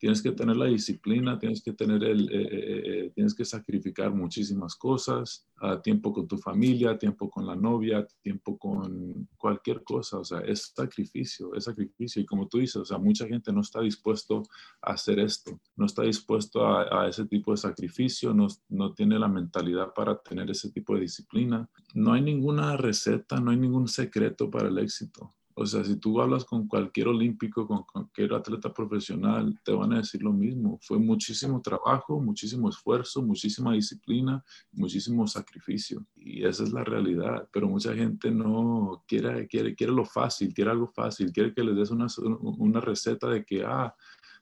tienes que tener la disciplina, tienes que tener el, eh, eh, eh, tienes que sacrificar muchísimas cosas, uh, tiempo con tu familia, tiempo con la novia, tiempo con cualquier cosa, o sea, es sacrificio, es sacrificio. Y como tú dices, o sea, mucha gente no está dispuesto a hacer esto, no está dispuesto a, a ese tipo de sacrificio, no, no tiene la mentalidad para tener ese tipo de disciplina. No hay ninguna receta, no hay ningún secreto para el éxito. O sea, si tú hablas con cualquier olímpico, con cualquier atleta profesional, te van a decir lo mismo. Fue muchísimo trabajo, muchísimo esfuerzo, muchísima disciplina, muchísimo sacrificio. Y esa es la realidad. Pero mucha gente no quiere, quiere, quiere lo fácil, quiere algo fácil, quiere que les des una, una receta de que, ah,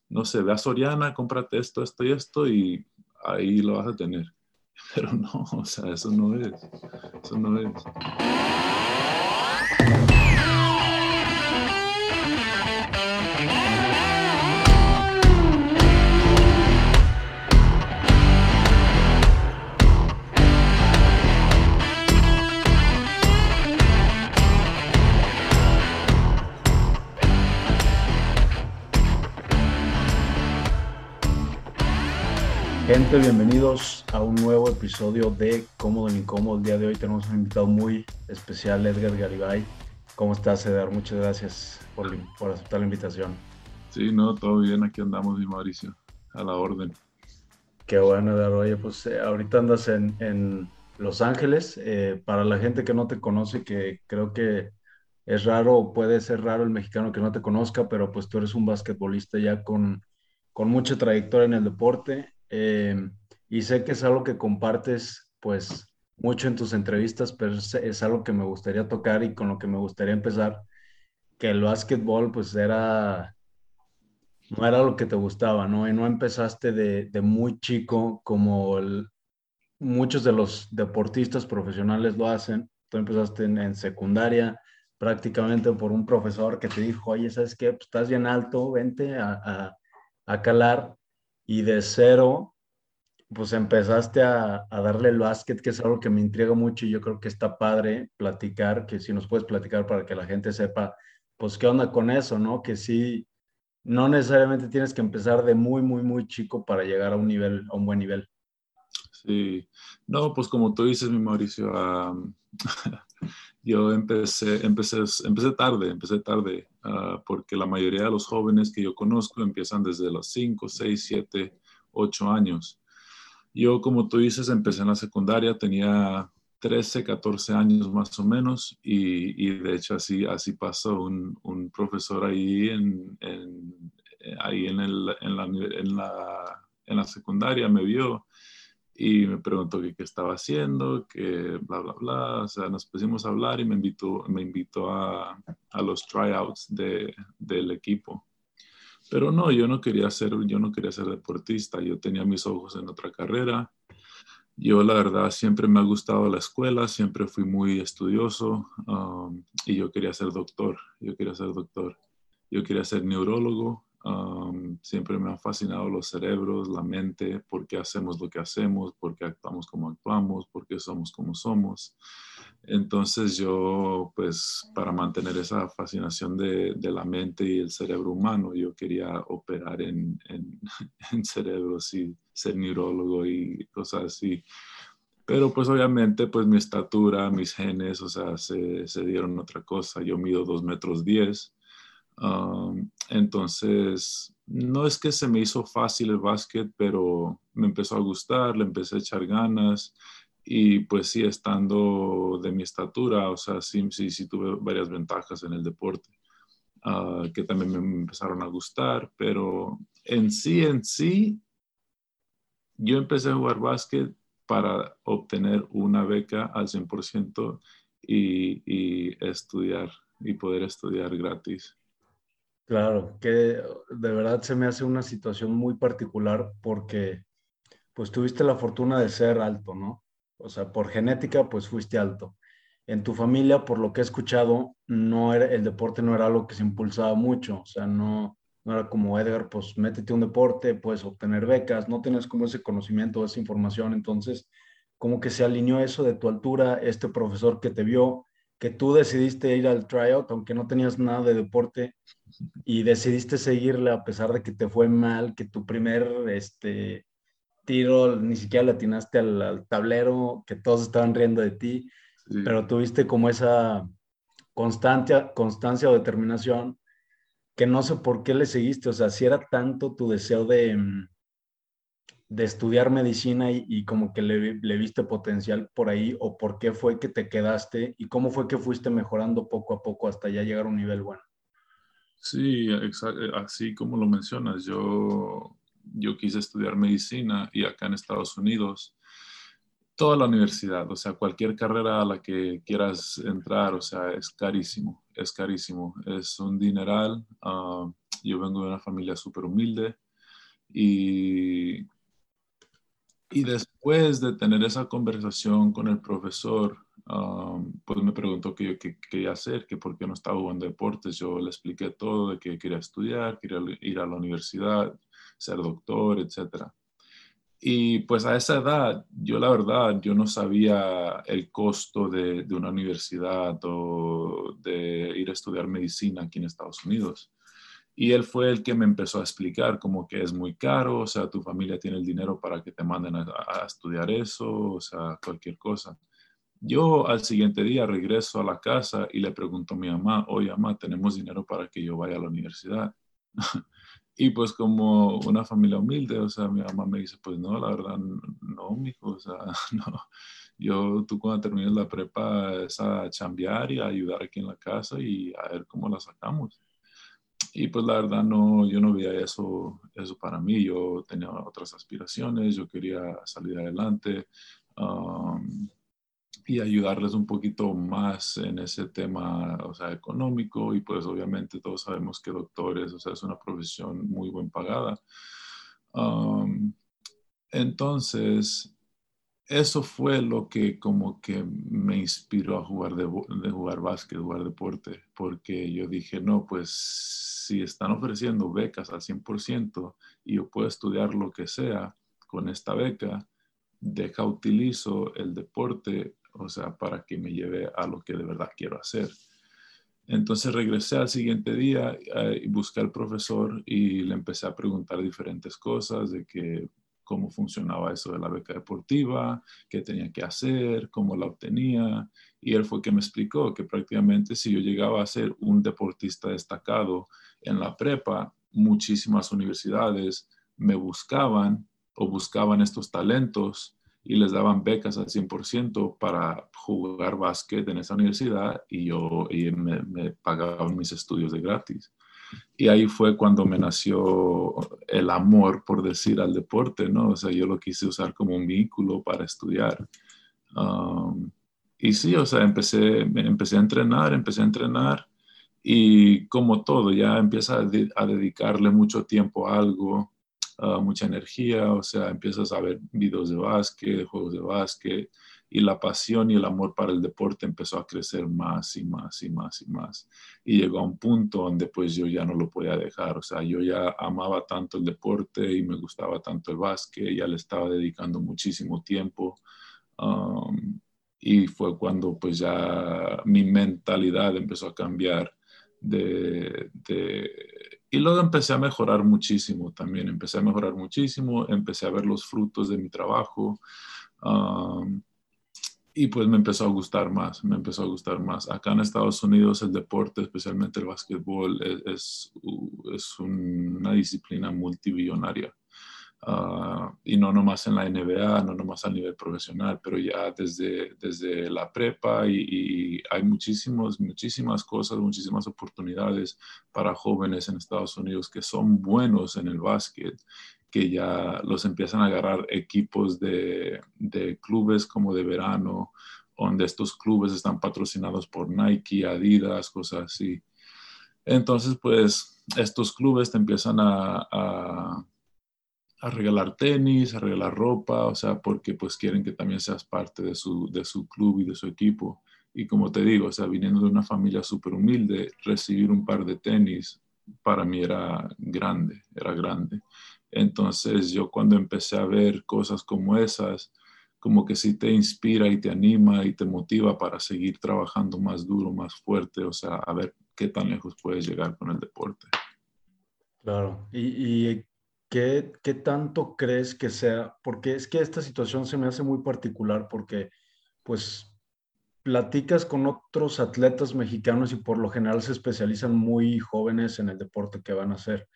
no sé, ve a Soriana, cómprate esto, esto y esto y ahí lo vas a tener. Pero no, o sea, eso no es. Eso no es. Gente, bienvenidos a un nuevo episodio de Cómodo y Incómodo. El día de hoy tenemos un invitado muy especial, Edgar Garibay. ¿Cómo estás, Edgar? Muchas gracias por, por aceptar la invitación. Sí, no, todo bien, aquí andamos, mi Mauricio, a la orden. Qué bueno, Edgar. Oye, pues eh, ahorita andas en, en Los Ángeles. Eh, para la gente que no te conoce, que creo que es raro, puede ser raro el mexicano que no te conozca, pero pues tú eres un basquetbolista ya con, con mucha trayectoria en el deporte. Eh, y sé que es algo que compartes pues mucho en tus entrevistas, pero es, algo que me gustaría tocar y con lo que me gustaría empezar, que el básquetbol pues era, no era lo que te gustaba, ¿no? Y no empezaste de, de muy chico como muchos de los deportistas profesionales lo hacen. Tú empezaste en, secundaria prácticamente por un profesor que te dijo, oye, ¿sabes qué? Pues estás bien alto, vente a, a, a calar y de cero, pues empezaste a, darle el básquet, que es algo que me intriga mucho y yo creo que está padre platicar, que si nos puedes platicar para que la gente sepa, pues qué onda con eso, ¿no? Que sí, no necesariamente tienes que empezar de muy, muy, muy chico para llegar a un nivel, a un buen nivel. Sí, no, pues como tú dices, mi Mauricio, yo empecé, empecé, empecé tarde, empecé tarde, ah, porque la mayoría de los jóvenes que yo conozco empiezan desde los 5, 6, 7, 8 años. Yo, como tú dices, empecé en la secundaria, tenía 13, 14 años más o menos, y, y de hecho así, así pasó un, profesor ahí en, en ahí en, el, en, la, en la secundaria, me vio y me preguntó qué, estaba haciendo, que bla, bla, bla. O sea, nos pusimos a hablar y me invitó, me invitó a, a los tryouts de, del equipo. Pero no, yo no quería ser, yo no quería ser deportista, yo tenía mis ojos en otra carrera. Yo la verdad siempre me ha gustado la escuela, siempre fui muy estudioso um, y yo quería ser doctor, yo quería ser doctor. Yo quería ser neurólogo, siempre me han fascinado los cerebros, la mente, por qué hacemos lo que hacemos, por qué actuamos como actuamos, por qué somos como somos. Entonces yo, pues, para mantener esa fascinación de, de la mente y el cerebro humano, yo quería operar en, en, en cerebros y ser neurólogo y cosas así. Pero pues obviamente pues mi estatura, mis genes, o sea, se, se dieron otra cosa. Yo mido dos metros entonces, no es que se me hizo fácil el básquet, pero me empezó a gustar, le empecé a echar ganas y pues sí, estando de mi estatura, o sea, sí, sí, sí tuve varias ventajas en el deporte ah, que también me empezaron a gustar, pero en sí, en sí, yo empecé a jugar básquet para obtener una beca al 100% y, y estudiar y poder estudiar gratis. Claro, que de verdad se me hace una situación muy particular porque pues tuviste la fortuna de ser alto, ¿no? O sea, por genética pues fuiste alto. En tu familia, por lo que he escuchado, no era, el deporte no era algo que se impulsaba mucho, o sea, no, no era como Edgar, pues métete un deporte, puedes obtener becas, no tienes como ese conocimiento, esa información, entonces como que se alineó eso de tu altura, este profesor que te vio, que tú decidiste ir al tryout, aunque no tenías nada de deporte, y decidiste seguirle a pesar de que te fue mal, que tu primer este, tiro ni siquiera le atinaste al, tablero, que todos estaban riendo de ti, pero tuviste como esa constancia, constancia o determinación que no sé por qué le seguiste, o sea, si era tanto tu deseo de, mm, de estudiar medicina y, como que le, le, viste potencial por ahí, o por qué fue que te quedaste y cómo fue que fuiste mejorando poco a poco hasta ya llegar a un nivel bueno. Sí, así como lo mencionas, yo, yo quise estudiar medicina y acá en Estados Unidos, toda la universidad, o sea, cualquier carrera a la que quieras entrar, o sea, es carísimo, es carísimo, es un dineral. Ah, yo vengo de una familia súper humilde y y después de tener esa conversación con el profesor, pues me preguntó qué yo quería hacer, que por qué no estaba jugando deportes. Yo le expliqué todo, de que quería estudiar, quería ir a la universidad, ser doctor, etc. Y pues a esa edad, yo la verdad, yo no sabía el costo de, de una universidad o de ir a estudiar medicina aquí en Estados Unidos. Y él fue el que me empezó a explicar como que es muy caro, o sea, tu familia tiene el dinero para que te manden a, estudiar eso, o sea, cualquier cosa. Yo al siguiente día regreso a la casa y le pregunto a mi mamá, oye, mamá, tenemos dinero para que yo vaya a la universidad. y pues como una familia humilde, o sea, mi mamá me dice, pues no, la verdad, no, mijo, o sea, no. Yo, tú cuando termines la prepa es a chambear y a ayudar aquí en la casa y a ver cómo la sacamos y pues la verdad no, yo no veía eso, eso para mí, yo tenía otras aspiraciones, yo quería salir adelante um, y ayudarles un poquito más en ese tema, o sea, económico y pues obviamente todos sabemos que doctores, o sea, es una profesión muy bien pagada. Um, entonces, eso fue lo que como que me inspiró a jugar de, jugar básquet, jugar deporte, porque yo dije, no, pues si están ofreciendo becas al 100% y yo puedo estudiar lo que sea con esta beca, deja utilizo el deporte, o sea, para que me lleve a lo que de verdad quiero hacer. Entonces regresé al siguiente día eh, y busqué al profesor y le empecé a preguntar diferentes cosas de que cómo funcionaba eso de la beca deportiva, qué tenía que hacer, cómo la obtenía. Y él fue que me explicó que prácticamente si yo llegaba a ser un deportista destacado en la prepa, muchísimas universidades me buscaban o buscaban estos talentos y les daban becas al 100% para jugar básquet en esa universidad y yo y me, me pagaban mis estudios de gratis. Y ahí fue cuando me nació el amor, por decir, al deporte, ¿no? O sea, yo lo quise usar como un vínculo para estudiar. Um, y sí, o sea, empecé, empecé a entrenar, empecé a entrenar y como todo, ya empieza a, dedicarle mucho tiempo a algo, uh, mucha energía, o sea, empiezas a ver videos de básquet, juegos de básquet, y la pasión y el amor para el deporte empezó a crecer más y más y más y más. Y llegó a un punto donde pues yo ya no lo podía dejar, o sea, yo ya amaba tanto el deporte y me gustaba tanto el básquet, ya le estaba dedicando muchísimo tiempo. Um, y fue cuando pues ya mi mentalidad empezó a cambiar de, y luego empecé a mejorar muchísimo también, empecé a mejorar muchísimo, empecé a ver los frutos de mi trabajo. Y pues me empezó a gustar más, me empezó a gustar más. Acá en Estados Unidos el deporte, especialmente el básquetbol, es, es, una disciplina multibillonaria. Ah, y no nomás en la NBA, no nomás a nivel profesional, pero ya desde, desde la prepa y, y, hay muchísimos, muchísimas cosas, muchísimas oportunidades para jóvenes en Estados Unidos que son buenos en el básquet que ya los empiezan a agarrar equipos de, clubes como de verano, donde estos clubes están patrocinados por Nike, Adidas, cosas así. Entonces, pues, estos clubes te empiezan a, a, regalar tenis, a regalar ropa, o sea, porque pues quieren que también seas parte de su, de su club y de su equipo. Y como te digo, o sea, viniendo de una familia súper humilde, recibir un par de tenis para mí era grande, era grande. Entonces yo cuando empecé a ver cosas como esas, como que sí te inspira y te anima y te motiva para seguir trabajando más duro, más fuerte, o sea, a ver qué tan lejos puedes llegar con el deporte. Claro, y, ¿qué, ¿qué, tanto crees que sea? Porque es que esta situación se me hace muy particular porque, pues, platicas con otros atletas mexicanos y por lo general se especializan muy jóvenes en el deporte que van a hacer.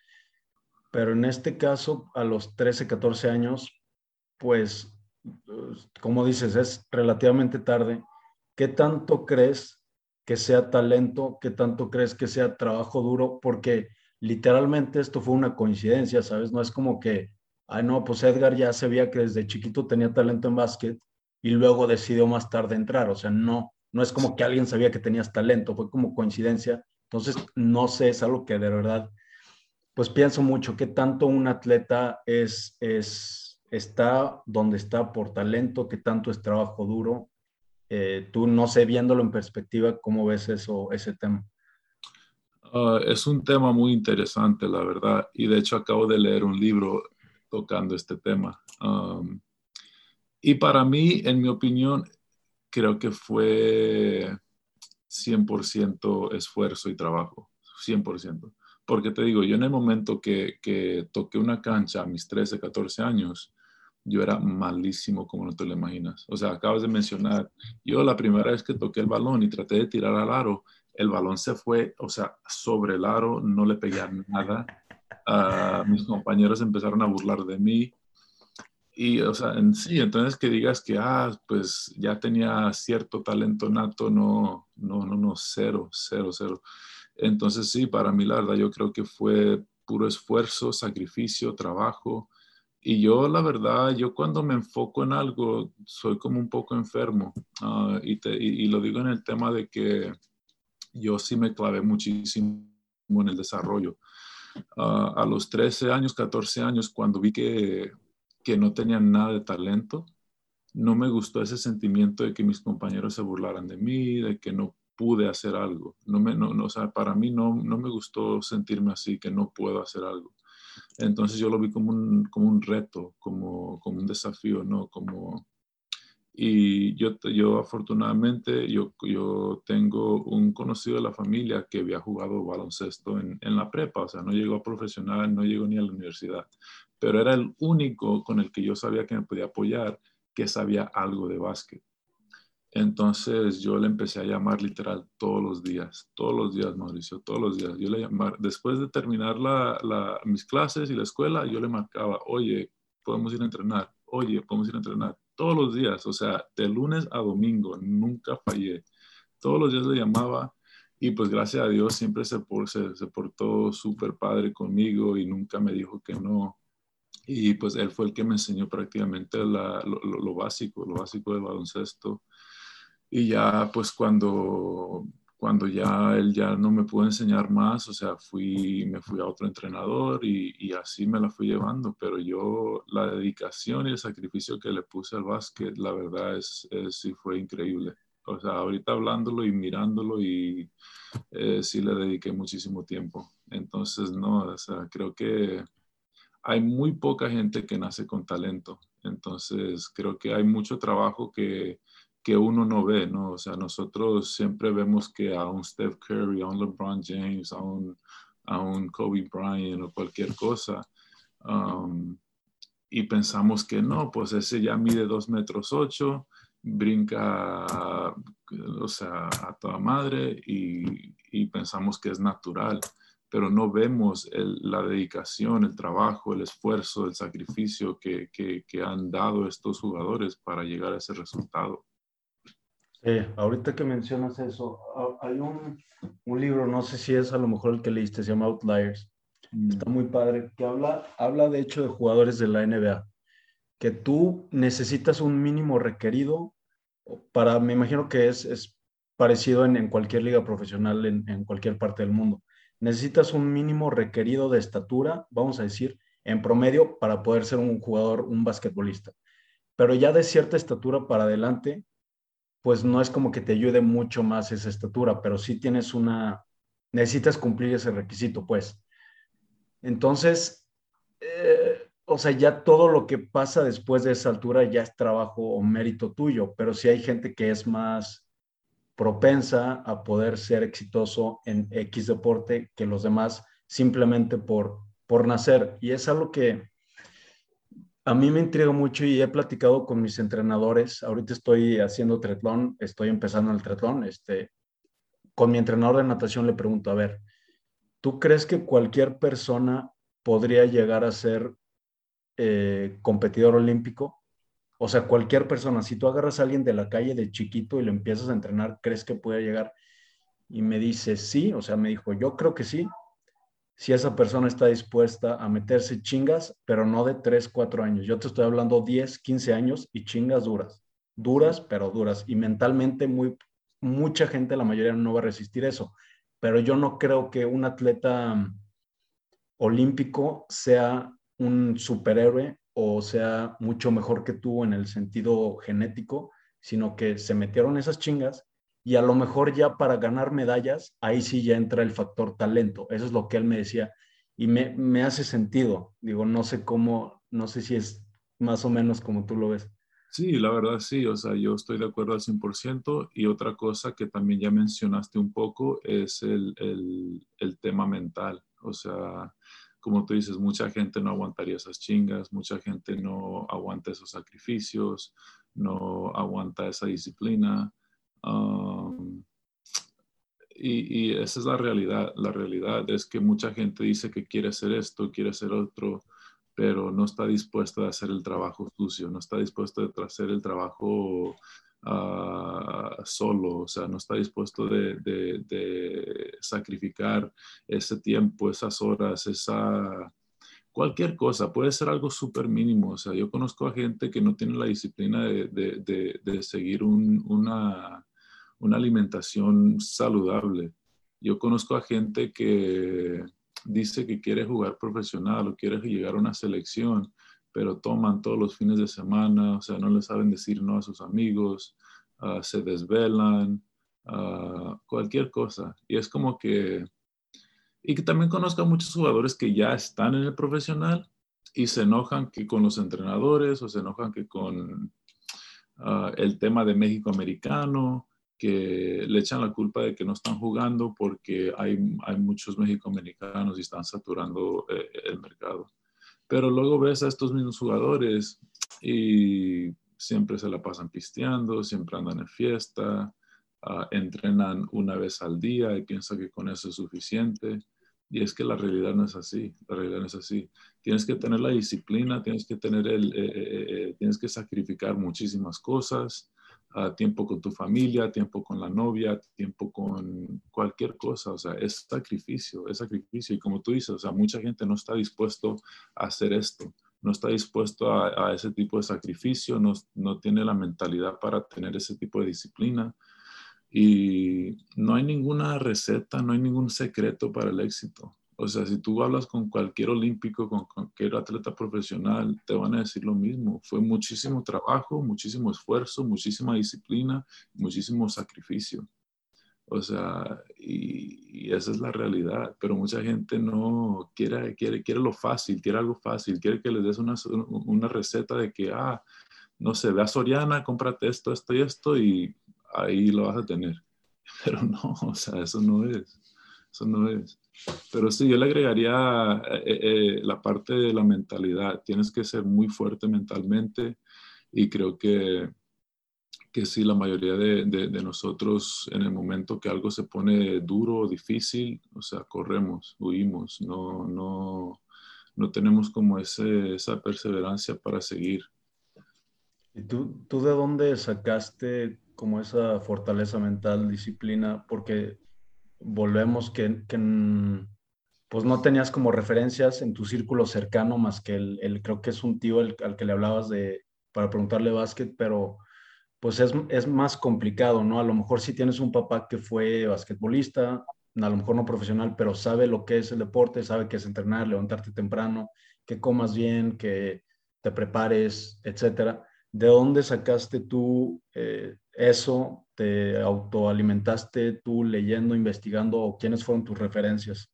Pero en este caso, a los 13, 14 años, pues como dices, es relativamente tarde. ¿Qué tanto crees que sea talento? ¿Qué tanto crees que sea trabajo duro? Porque literalmente esto fue una coincidencia, ¿sabes? No es como que, ay, no, pues Edgar ya sabía que desde chiquito tenía talento en básquet y luego decidió más tarde entrar. O sea, no, no es como que alguien sabía que tenías talento, fue como coincidencia. Entonces, no sé, es algo que de verdad, pues pienso mucho, qué tanto un atleta es, es está donde está por talento, que tanto es trabajo duro. Eh, tú, no sé, viéndolo en perspectiva, ¿cómo ves eso, ese tema? Ah, es un tema muy interesante, la verdad, y de hecho acabo de leer un libro tocando este tema. y para mí, en mi opinión, creo que fue 100% esfuerzo y trabajo, 100%. Porque te digo, yo en el momento que, que toqué una cancha a mis 13, 14 años, yo era malísimo como no te lo imaginas. O sea, acabas de mencionar, yo la primera vez que toqué el balón y traté de tirar al aro, el balón se fue, o sea, sobre el aro, no le pegué nada. Uh, mis compañeros empezaron a burlar de mí. Y, o sea, sí, entonces que digas que, ah, pues ya tenía cierto talento nato, no, no, no, no, cero, cero, cero. Entonces sí, para mí la yo creo que fue puro esfuerzo, sacrificio, trabajo, y yo, la verdad, yo cuando me enfoco en algo, soy como un poco enfermo. Ah, y, te, y, lo digo en el tema de que yo sí me clavé muchísimo en el desarrollo. Ah, a los 13 años, 14 años, cuando vi que, que no tenía nada de talento, no me gustó ese sentimiento de que mis compañeros se burlaran de mí, de que no pude hacer algo. No me, no, no, sea, para mí no, no me gustó sentirme así, que no puedo hacer algo. Entonces yo lo vi como un, como un reto, como, como un desafío, ¿no? Como, y yo, yo afortunadamente, yo, yo tengo un conocido de la familia que había jugado baloncesto en, en, la prepa, o sea, no llegó a profesional, no llegó ni a la universidad, pero era el único con el que yo sabía que me podía apoyar que sabía algo de básquet. Entonces yo le empecé a llamar literal todos los días, todos los días, Mauricio, todos los días. Yo le llamaba, después de terminar la, mis clases y la escuela, yo le marcaba, oye, podemos ir a entrenar, oye, podemos ir a entrenar, todos los días, o sea, de lunes a domingo, nunca fallé. Todos los días le llamaba y pues gracias a Dios siempre se, se, portó súper padre conmigo y nunca me dijo que no. Y pues él fue el que me enseñó prácticamente lo básico, lo básico del baloncesto y ya pues cuando, cuando ya él ya no me pudo enseñar más, o sea, fui, me fui a otro entrenador y, y, así me la fui llevando, pero yo la dedicación y el sacrificio que le puse al básquet, la verdad es, es sí fue increíble. O sea, ahorita hablándolo y mirándolo y eh, sí le dediqué muchísimo tiempo. Entonces, no, o sea, creo que hay muy poca gente que nace con talento. Entonces, creo que hay mucho trabajo que, que uno no ve, ¿no? O sea, nosotros siempre vemos que a un Steph Curry, a un LeBron James, a un, a un Kobe Bryant o cualquier cosa, um, y pensamos que no, pues ese ya mide dos metros ocho, brinca, o sea, a toda madre y, pensamos que es natural, pero no vemos la dedicación, el trabajo, el esfuerzo, el sacrificio que, que han dado estos jugadores para llegar a ese resultado. Eh, ahorita que mencionas eso, hay un, un, libro, no sé si es a lo mejor el que leíste, se llama Outliers. Mm. Está muy padre, que habla, habla de hecho de jugadores de la NBA, que tú necesitas un mínimo requerido para, me imagino que es, es parecido en, en, cualquier liga profesional en, en cualquier parte del mundo. Necesitas un mínimo requerido de estatura, vamos a decir, en promedio para poder ser un jugador, un basquetbolista. Pero ya de cierta estatura para adelante, pues no es como que te ayude mucho más esa estatura, pero sí tienes una, necesitas cumplir ese requisito, pues. Entonces, eh, o sea, ya todo lo que pasa después de esa altura ya es trabajo o mérito tuyo, pero sí hay gente que es más propensa a poder ser exitoso en X deporte que los demás simplemente por, por nacer. Y es algo que a mí me intriga mucho y he platicado con mis entrenadores. Ahorita estoy haciendo triatlón, estoy empezando el triatlón. Este, con mi entrenador de natación le pregunto, a ver, ¿tú crees que cualquier persona podría llegar a ser eh, competidor olímpico? O sea, cualquier persona, si tú agarras a alguien de la calle de chiquito y lo empiezas a entrenar, ¿crees que puede llegar? Y me dice, sí, o sea, me dijo, yo creo que sí, si esa persona está dispuesta a meterse chingas, pero no de 3, 4 años. Yo te estoy hablando 10, 15 años y chingas duras, duras, pero duras. Y mentalmente muy, mucha gente, la mayoría no va a resistir eso. Pero yo no creo que un atleta mm, olímpico sea un superhéroe o sea mucho mejor que tú en el sentido genético, sino que se metieron esas chingas y a lo mejor ya para ganar medallas, ahí sí ya entra el factor talento. Eso es lo que él me decía y me, me hace sentido. Digo, no sé cómo, no sé si es más o menos como tú lo ves. Sí, la verdad sí, o sea, yo estoy de acuerdo al 100% y otra cosa que también ya mencionaste un poco es el, el, el tema mental, o sea, como tú dices, mucha gente no aguantaría esas chingas, mucha gente no aguanta esos sacrificios, no aguanta esa disciplina. Y, y, esa es la realidad. La realidad es que mucha gente dice que quiere hacer esto, quiere hacer otro, pero no está dispuesta a hacer el trabajo sucio, no está dispuesta a hacer el trabajo Ah, solo, o sea, no está dispuesto de, de, sacrificar ese tiempo, esas horas, esa cualquier cosa, puede ser algo súper mínimo. O sea, yo conozco a gente que no tiene la disciplina de, de seguir una, una alimentación saludable. Yo conozco a gente que dice que quiere jugar profesional o quiere llegar a una selección pero toman todos los fines de semana, o sea, no le saben decir no a sus amigos, ah, se desvelan, uh, cualquier cosa. Y es como que, y que también conozco a muchos jugadores que ya están en el profesional y se enojan que con los entrenadores o se enojan que con uh, el tema de México americano, que le echan la culpa de que no están jugando porque hay, hay muchos americanos y están saturando eh, el mercado. Pero luego ves a estos mismos jugadores y siempre se la pasan pisteando, siempre andan en fiesta, uh, entrenan una vez al día y piensan que con eso es suficiente. Y es que la realidad no es así, la realidad no es así. Tienes que tener la disciplina, tienes que tener el, eh, eh, eh, tienes que sacrificar muchísimas cosas, tiempo con tu familia, tiempo con la novia, tiempo con cualquier cosa, o sea, es sacrificio, es sacrificio. Y como tú dices, o sea, mucha gente no está dispuesto a hacer esto, no está dispuesto a, ese tipo de sacrificio, no, no tiene la mentalidad para tener ese tipo de disciplina. Y no hay ninguna receta, no hay ningún secreto para el éxito. O sea, si tú hablas con cualquier olímpico, con cualquier atleta profesional, te van a decir lo mismo. Fue muchísimo trabajo, muchísimo esfuerzo, muchísima disciplina, muchísimo sacrificio. O sea, y, esa es la realidad. Pero mucha gente no quiere, quiere, quiere lo fácil, quiere algo fácil, quiere que les des una, una receta de que, ah, no sé, ve a Soriana, cómprate esto, esto y esto y ahí lo vas a tener. Pero no, o sea, eso no es. Eso no es. Pero sí, yo le agregaría eh, eh, eh, la parte de la mentalidad. Tienes que ser muy fuerte mentalmente y creo que, que sí, la mayoría de, de, nosotros en el momento que algo se pone duro o difícil, o sea, corremos, huimos, no, no, no tenemos como ese, esa perseverancia para seguir. ¿Y tú, tú de dónde sacaste como esa fortaleza mental, disciplina? Porque volvemos que, pues no tenías como referencias en tu círculo cercano más que el, creo que es un tío al que le hablabas de, para preguntarle básquet, pero pues es, es, más complicado, ¿no? A lo mejor si tienes un papá que fue basquetbolista, a lo mejor no profesional, pero sabe lo que es el deporte, sabe que es entrenar, levantarte temprano, que comas bien, que te prepares, etcétera. ¿De dónde sacaste tú eh, eso? ¿Te autoalimentaste tú leyendo, investigando quiénes fueron tus referencias?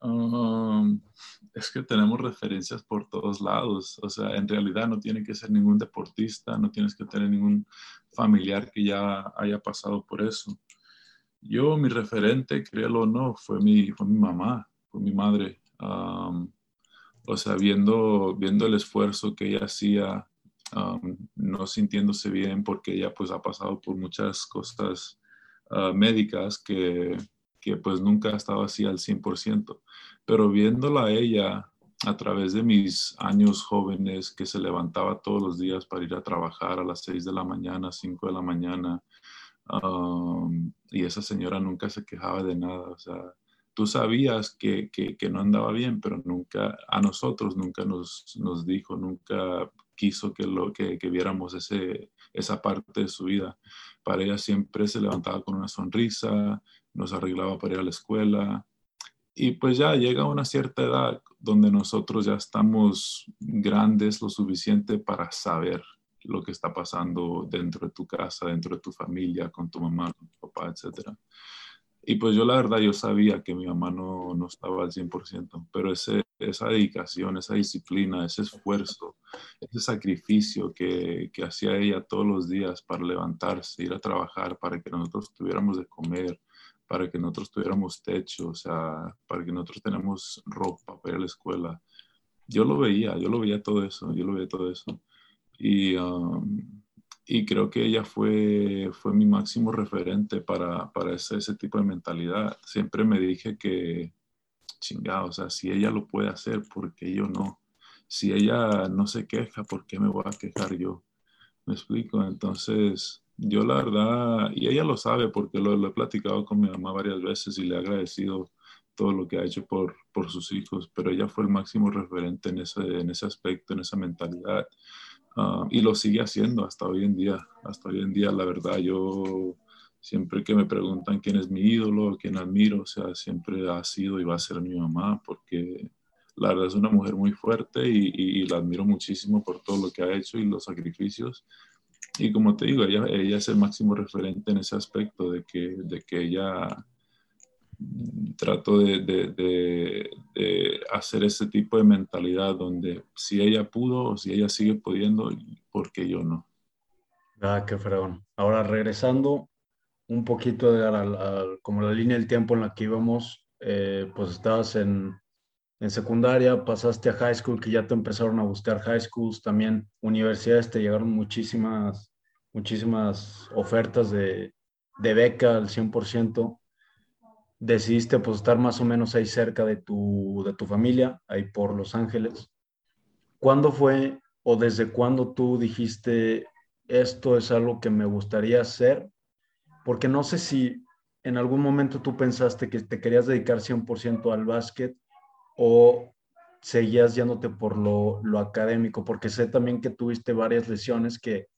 Um, es que tenemos referencias por todos lados. O sea, en realidad no tiene que ser ningún deportista, no tienes que tener ningún familiar que ya haya pasado por eso. Yo, mi referente, créelo o no, fue mi, fue mi mamá, fue mi madre. Um, o sea, viendo, viendo el esfuerzo que ella hacía, no sintiéndose bien porque ella pues ha pasado por muchas cosas uh, médicas que, que pues nunca ha estado así al 100%, pero viéndola a ella a través de mis años jóvenes que se levantaba todos los días para ir a trabajar a las 6 de la mañana, 5 de la mañana, y esa señora nunca se quejaba de nada, o sea, tú sabías que, que, no andaba bien, pero nunca, a nosotros nunca nos, nos dijo, nunca quiso que, lo, que, que, viéramos ese, esa parte de su vida. Para ella siempre se levantaba con una sonrisa, nos arreglaba para ir a la escuela. Y pues ya llega una cierta edad donde nosotros ya estamos grandes lo suficiente para saber lo que está pasando dentro de tu casa, dentro de tu familia, con tu mamá, con tu papá, etcétera. Y pues yo la verdad, yo sabía que mi mamá no, no estaba al 100%, pero ese, esa dedicación, esa disciplina, ese esfuerzo, ese sacrificio que, que hacía ella todos los días para levantarse, ir a trabajar, para que nosotros tuviéramos de comer, para que nosotros tuviéramos techo, o sea, para que nosotros tenemos ropa para ir a la escuela. Yo lo veía, yo lo veía todo eso, yo lo veía todo eso. Y... Um, y creo que ella fue, fue mi máximo referente para, para ese, ese, tipo de mentalidad. Siempre me dije que, chingado, o sea, si ella lo puede hacer, ¿por qué yo no? Si ella no se queja, ¿por qué me voy a quejar yo? ¿Me explico? Entonces, yo la verdad, y ella lo sabe porque lo, lo he platicado con mi mamá varias veces y le he agradecido todo lo que ha hecho por, por sus hijos, pero ella fue el máximo referente en ese, en ese aspecto, en esa mentalidad. Ah, y lo sigue haciendo hasta hoy en día. Hasta hoy en día, la verdad, yo siempre que me preguntan quién es mi ídolo, quién admiro, o sea, siempre ha sido y va a ser mi mamá, porque la verdad es una mujer muy fuerte y, la admiro muchísimo por todo lo que ha hecho y los sacrificios. Y como te digo, ella, ella es el máximo referente en ese aspecto de que, de que ella trato de, de, de, hacer ese tipo de mentalidad donde si ella pudo o si ella sigue pudiendo, ¿por qué yo no? Ah, qué fregón. Ahora regresando un poquito de como la línea del tiempo en la que íbamos, eh, pues estabas en, en secundaria, pasaste a high school, que ya te empezaron a buscar high schools, también universidades, te llegaron muchísimas, muchísimas ofertas de, de beca al 100% decidiste pues estar más o menos ahí cerca de tu, de tu familia, ahí por Los Ángeles. ¿Cuándo fue o desde cuándo tú dijiste esto es algo que me gustaría hacer? Porque no sé si en algún momento tú pensaste que te querías dedicar 100% al básquet o seguías yéndote por lo, lo, académico, porque sé también que tuviste varias lesiones que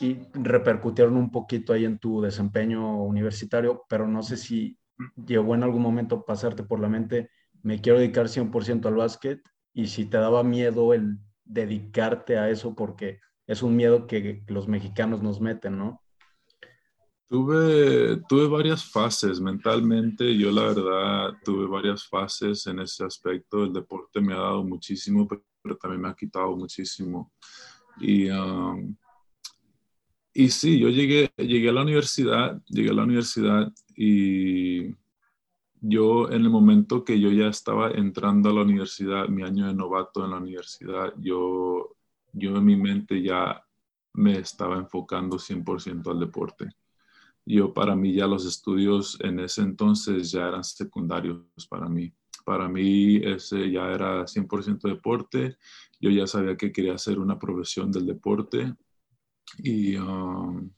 y repercutieron un poquito ahí en tu desempeño universitario, pero no sé si llegó en algún momento pasarte por la mente, me quiero dedicar 100% al básquet y si te daba miedo el dedicarte a eso porque es un miedo que los mexicanos nos meten, ¿no? Tuve, tuve varias fases mentalmente, yo la verdad tuve varias fases en ese aspecto, el deporte me ha dado muchísimo, pero, también me ha quitado muchísimo. Y, um, y sí, yo llegué, llegué a la universidad, llegué a la universidad y yo en el momento que yo ya estaba entrando a la universidad, mi año de novato en la universidad, yo, yo en mi mente ya me estaba enfocando 100% al deporte. Yo para mí ya los estudios en ese entonces ya eran secundarios para mí. Para mí ese ya era 100% deporte. Yo ya sabía que quería hacer una profesión del deporte y, um,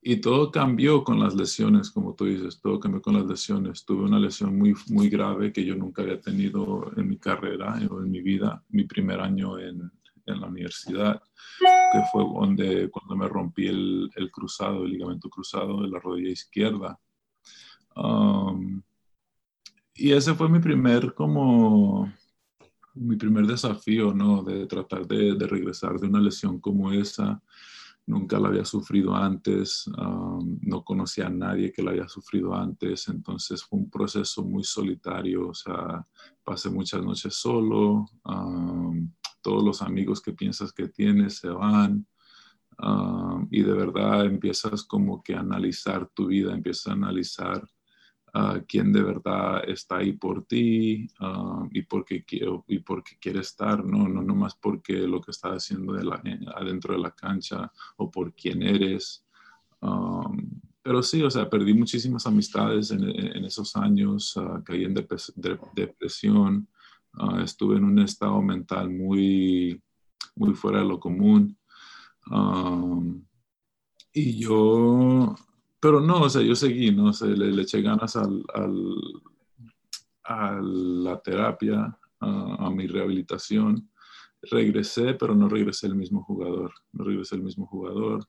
y todo cambió con las lesiones, como tú dices, todo cambió con las lesiones. Tuve una lesión muy, muy grave que yo nunca había tenido en mi carrera o en mi vida, mi primer año en, en la universidad, que fue donde, cuando me rompí el, el, cruzado, el ligamento cruzado de la rodilla izquierda. Um, y ese fue mi primer como mi primer desafío, ¿no? De tratar de, de, regresar de una lesión como esa. nunca la había sufrido antes, no conocía a nadie que la había sufrido antes, entonces fue un proceso muy solitario, o sea, pasé muchas noches solo, todos los amigos que piensas que tienes se van. y de verdad empiezas como que a analizar tu vida, empiezas a analizar quién de verdad está ahí por ti y porque quiero y quiere estar, no, no, no más porque lo que está haciendo de la, adentro de la cancha o por quién eres. pero sí, o sea, perdí muchísimas amistades en, en esos años, caí en depresión, estuve en un estado mental muy, muy fuera de lo común. y yo pero no, o sea, yo seguí, ¿no? O le, eché ganas al, a la terapia, a, mi rehabilitación. Regresé, pero no regresé el mismo jugador, no regresé el mismo jugador.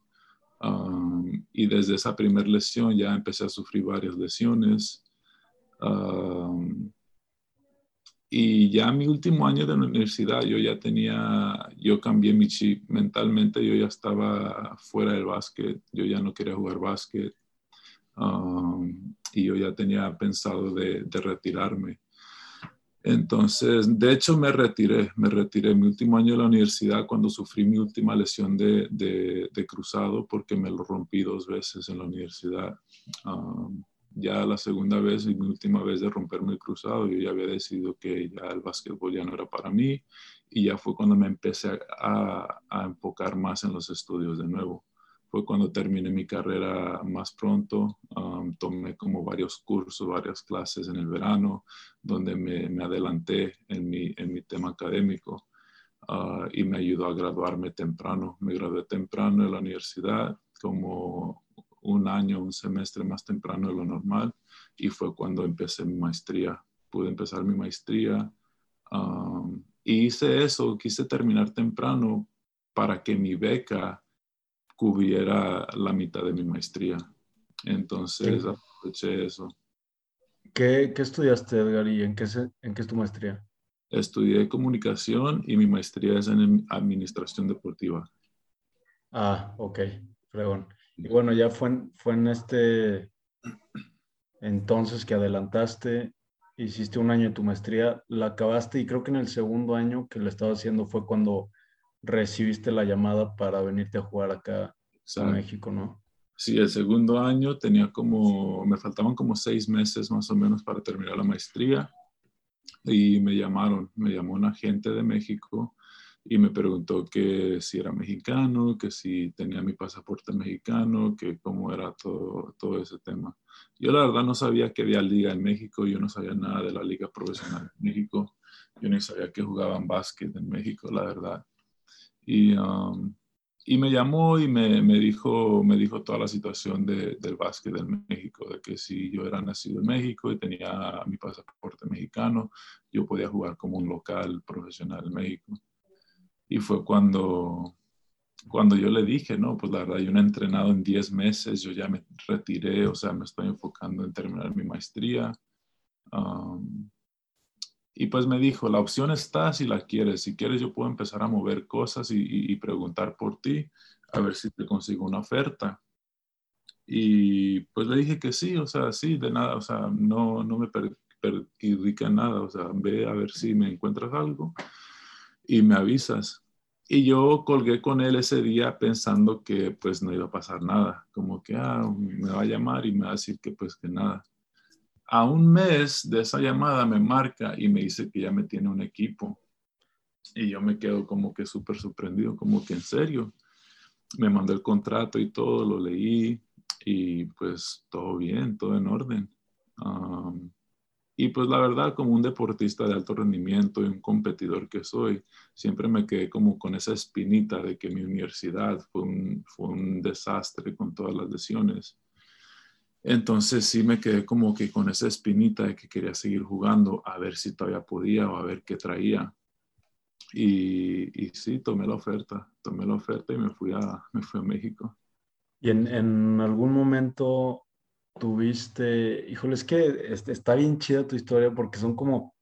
y desde esa primera lesión ya empecé a sufrir varias lesiones. Y ya mi último año de la universidad yo ya tenía, yo cambié mi chip mentalmente, yo ya estaba fuera del básquet, yo ya no quería jugar básquet. Um, y yo ya tenía pensado de, retirarme. Entonces, de hecho, me retiré, me retiré mi último año de la universidad cuando sufrí mi última lesión de, de, cruzado porque me lo rompí dos veces en la universidad. Um, ya la segunda vez y mi última vez de romperme el cruzado, yo ya había decidido que ya el básquetbol ya no era para mí y ya fue cuando me empecé a, a enfocar más en los estudios de nuevo fue cuando terminé mi carrera más pronto. Um, tomé como varios cursos, varias clases en el verano, donde me, me adelanté en mi, en mi tema académico uh, y me ayudó a graduarme temprano. Me gradué temprano de la universidad, como un año, un semestre más temprano de lo normal, y fue cuando empecé mi maestría. Pude empezar mi maestría. Um, y hice eso, quise terminar temprano para que mi beca cubriera la mitad de mi maestría. Entonces aproveché eso. ¿Qué, ¿Qué, estudiaste, Edgar, y en qué, en qué es tu maestría? Estudié comunicación y mi maestría es en administración deportiva. Ah, ok, fregón. Y bueno, ya fue en, fue en este entonces que adelantaste, hiciste un año de tu maestría, la acabaste y creo que en el segundo año que lo estaba haciendo fue cuando recibiste la llamada para venirte a jugar acá a México, ¿no? Sí, el segundo año tenía como, me faltaban como seis meses más o menos para terminar la maestría y me llamaron, me llamó un agente de México y me preguntó que si era mexicano, que si tenía mi pasaporte mexicano, que cómo era todo, todo ese tema. Yo la verdad no sabía que había liga en México, yo no sabía nada de la liga profesional en México, yo ni sabía que jugaban básquet en México, la verdad. Y, um, y me llamó y me, me, dijo, me dijo toda la situación de, del básquet en México, de que si yo era nacido en México y tenía mi pasaporte mexicano, yo podía jugar como un local profesional en México. Y fue cuando, cuando yo le dije, no, pues la verdad, yo no he entrenado en 10 meses, yo ya me retiré, o sea, me estoy enfocando en terminar mi maestría. Y pues me dijo, la opción está si la quieres. Si quieres, yo puedo empezar a mover cosas y, preguntar por ti, a ver si te consigo una oferta. Y pues le dije que sí, o sea, sí, de nada, o sea, no, no me perjudica nada, o sea, ve a ver si me encuentras algo y me avisas. Y yo colgué con él ese día pensando que pues no iba a pasar nada, como que, ah, me va a llamar y me va a decir que pues que nada a un mes de esa llamada me marca y me dice que ya me tiene un equipo. Y yo me quedo como que súper sorprendido, como que en serio. Me mandó el contrato y todo, lo leí y pues todo bien, todo en orden. Y pues la verdad, como un deportista de alto rendimiento y un competidor que soy, siempre me quedé como con esa espinita de que mi universidad fue un, fue un desastre con todas las lesiones entonces sí me quedé como que con esa espinita de que quería seguir jugando, a ver si todavía podía o a ver qué traía. Y, y sí, tomé la oferta, tomé la oferta y me fui a, me fui a México. ¿Y en, en algún momento tuviste, híjole, es que está bien chida tu historia porque son como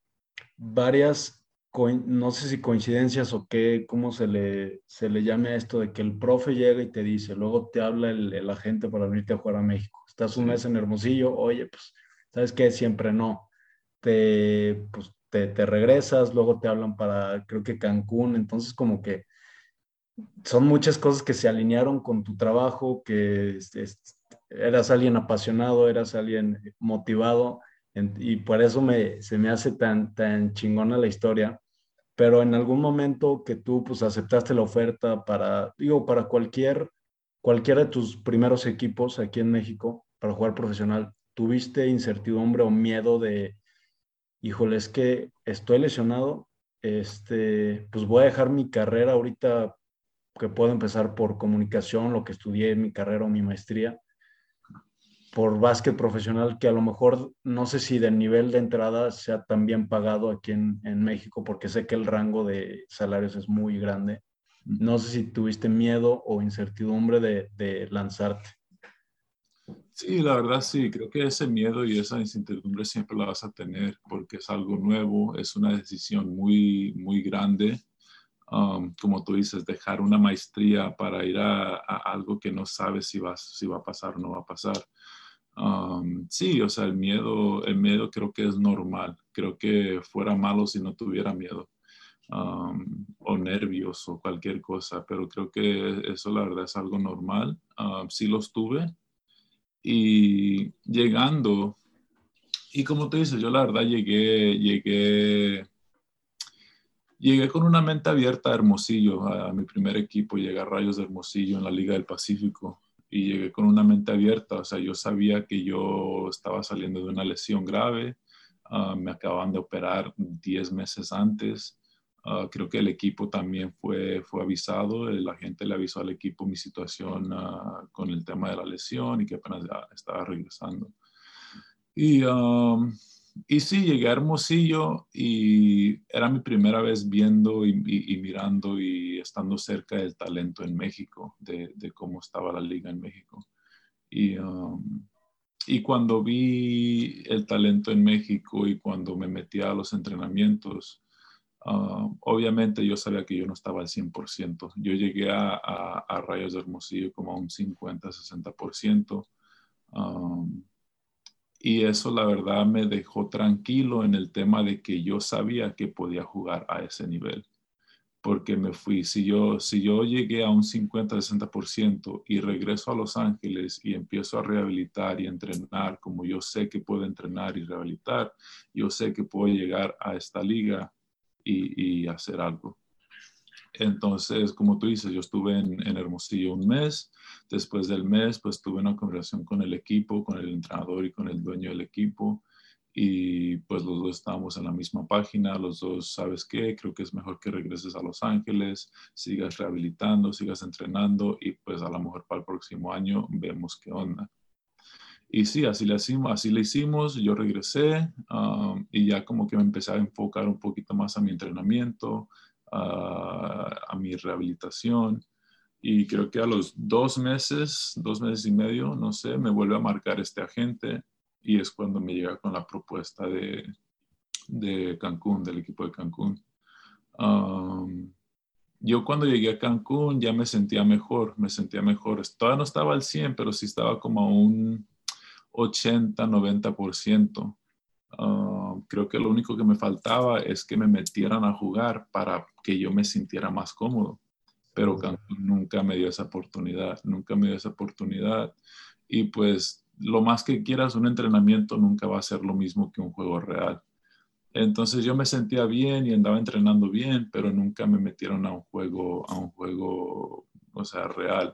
varias no sé si coincidencias o qué, cómo se le, se le llame a esto de que el profe llega y te dice, luego te habla el, el agente para venirte a jugar a México. Estás un mes en Hermosillo, oye, pues, ¿sabes qué? Siempre no. Te, pues, te, te, regresas, luego te hablan para, creo que Cancún, entonces como que son muchas cosas que se alinearon con tu trabajo, que eras alguien apasionado, eras alguien motivado, y por eso me, se me hace tan, tan chingona la historia. Pero en algún momento que tú pues aceptaste la oferta para, digo, para cualquier, cualquiera de tus primeros equipos aquí en México para jugar profesional, ¿tuviste incertidumbre o miedo de, híjole, es que estoy lesionado, este, pues voy a dejar mi carrera ahorita que puedo empezar por comunicación, lo que estudié en mi carrera o mi maestría, por básquet profesional, que a lo mejor no sé si del nivel de entrada sea tan bien pagado aquí en, en, México, porque sé que el rango de salarios es muy grande. No sé si tuviste miedo o incertidumbre de, de lanzarte. Sí, la verdad sí, creo que ese miedo y esa incertidumbre siempre la vas a tener porque es algo nuevo, es una decisión muy, muy grande Um, como tú dices, dejar una maestría para ir a, algo que no sabes si va, si va a pasar o no va a pasar. Um, sí, o sea, el miedo, el miedo creo que es normal. Creo que fuera malo si no tuviera miedo. Um, o nervios o cualquier cosa, pero creo que eso la verdad es algo normal. sí los tuve. Y llegando, y como tú dices, yo la verdad llegué, llegué Llegué con una mente abierta a Hermosillo, a, mi primer equipo, llegué a Rayos de Hermosillo en la Liga del Pacífico y llegué con una mente abierta, o sea, yo sabía que yo estaba saliendo de una lesión grave, ah, me acaban de operar 10 meses antes, ah, creo que el equipo también fue, fue avisado, la gente le avisó al equipo mi situación ah, con el tema de la lesión y que apenas ya estaba regresando. Y y sí, llegué a Hermosillo y era mi primera vez viendo y, mirando y estando cerca del talento en México, de, cómo estaba la liga en México. Y, um, y, cuando vi el talento en México y cuando me metí a los entrenamientos, um, obviamente yo sabía que yo no estaba al 100%. Yo llegué a, a, Rayos de Hermosillo como a un 50, 60%. Um, y eso la verdad me dejó tranquilo en el tema de que yo sabía que podía jugar a ese nivel. Porque me fui, si yo, si yo llegué a un 50-60% y regreso a Los Ángeles y empiezo a rehabilitar y entrenar como yo sé que puedo entrenar y rehabilitar, yo sé que puedo llegar a esta liga y, y hacer algo. Entonces, como tú dices, yo estuve en, Hermosillo un mes, Después del mes, pues tuve una conversación con el equipo, con el entrenador y con el dueño del equipo. Y pues los dos estábamos en la misma página, los dos, ¿sabes qué? Creo que es mejor que regreses a Los Ángeles, sigas rehabilitando, sigas entrenando y pues a lo mejor para el próximo año vemos qué onda. Y sí, así le hicimos, así le hicimos yo regresé um, y ya como que me empecé a enfocar un poquito más a mi entrenamiento, a mi rehabilitación y creo que a los dos meses, dos meses y medio, no sé, me vuelve a marcar este agente y es cuando me llega con la propuesta de, de Cancún, del equipo de Cancún. yo cuando llegué a Cancún ya me sentía mejor, me sentía mejor. Todavía no estaba al 100, pero sí estaba como a un 80, 90%. Creo que lo único que me faltaba es que me metieran a jugar para que yo me sintiera más cómodo pero Cancún nunca me dio esa oportunidad, nunca me dio esa oportunidad. Y pues lo más que quieras, un entrenamiento nunca va a ser lo mismo que un juego real. Entonces yo me sentía bien y andaba entrenando bien, pero nunca me metieron a un juego, a un juego, o sea, real.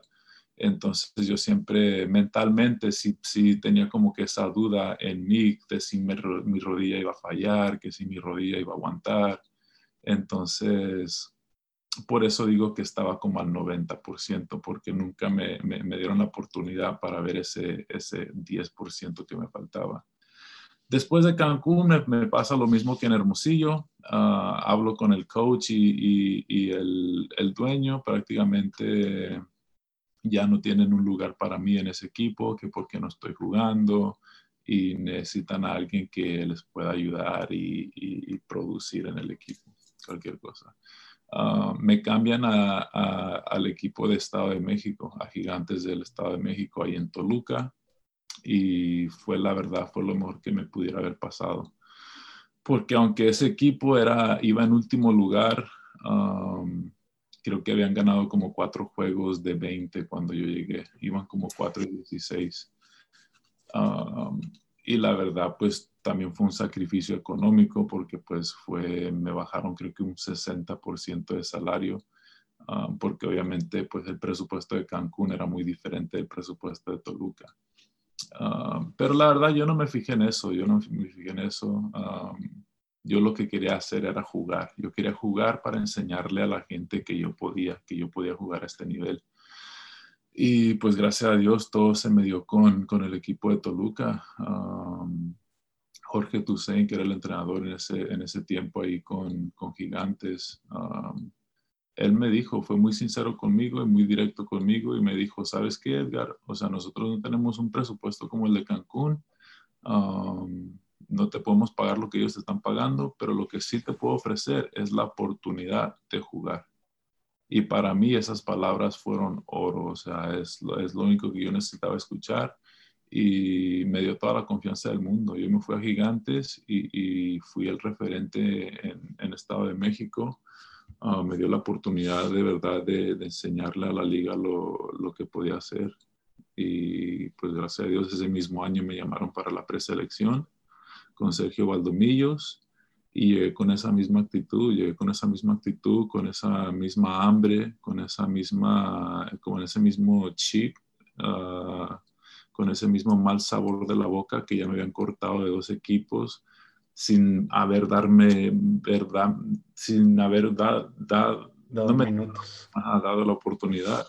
Entonces yo siempre mentalmente sí, sí tenía como que esa duda en mí de si mi, mi rodilla iba a fallar, que si mi rodilla iba a aguantar. Entonces por eso digo que estaba como al 90%, porque nunca me, dieron la oportunidad para ver ese, ese 10% que me faltaba. Después de Cancún me, pasa lo mismo que en Hermosillo. Ah, hablo con el coach y, el, el, dueño. Prácticamente ya no tienen un lugar para mí en ese equipo, que porque no estoy jugando y necesitan a alguien que les pueda ayudar y, producir en el equipo. cualquier cosa. Ah, me cambian al equipo de Estado de México, a Gigantes del Estado de México, ahí en Toluca, y fue la verdad, fue lo mejor que me pudiera haber pasado. Porque aunque ese equipo era, iba en último lugar, creo que habían ganado como cuatro juegos de 20 cuando yo llegué, iban como cuatro y 16. y la verdad, pues también fue un sacrificio económico porque pues fue, me bajaron creo que un 60% de salario, porque obviamente pues el presupuesto de Cancún era muy diferente del presupuesto de Toluca. pero la verdad yo no me fijé en eso, yo no me fijé en eso yo lo que quería hacer era jugar. Yo quería jugar para enseñarle a la gente que yo podía, que yo podía jugar a este nivel. Y pues gracias a Dios todo se me dio con, con el equipo de Toluca. Jorge Toussaint, que era el entrenador en ese, en ese tiempo ahí con, con Gigantes, él me dijo, fue muy sincero conmigo y muy directo conmigo y me dijo, ¿sabes qué, Edgar? O sea, nosotros no tenemos un presupuesto como el de Cancún no te podemos pagar lo que ellos te están pagando, pero lo que sí te puedo ofrecer es la oportunidad de jugar. Y para mí esas palabras fueron oro, o sea, es, es lo único que yo necesitaba escuchar y me dio toda la confianza del mundo. Yo me fui a Gigantes y, fui el referente en, en Estado de México. Ah, me dio la oportunidad de verdad de, de enseñarle a la liga lo, lo, que podía hacer. Y pues gracias a Dios ese mismo año me llamaron para la preselección con Sergio Valdomillos y llegué con esa misma actitud, llegué con esa misma actitud, con esa misma hambre, con esa misma, con ese mismo chip, ah, con ese mismo mal sabor de la boca que ya me habían cortado de dos equipos sin haber darme verdad, sin haber dado la oportunidad.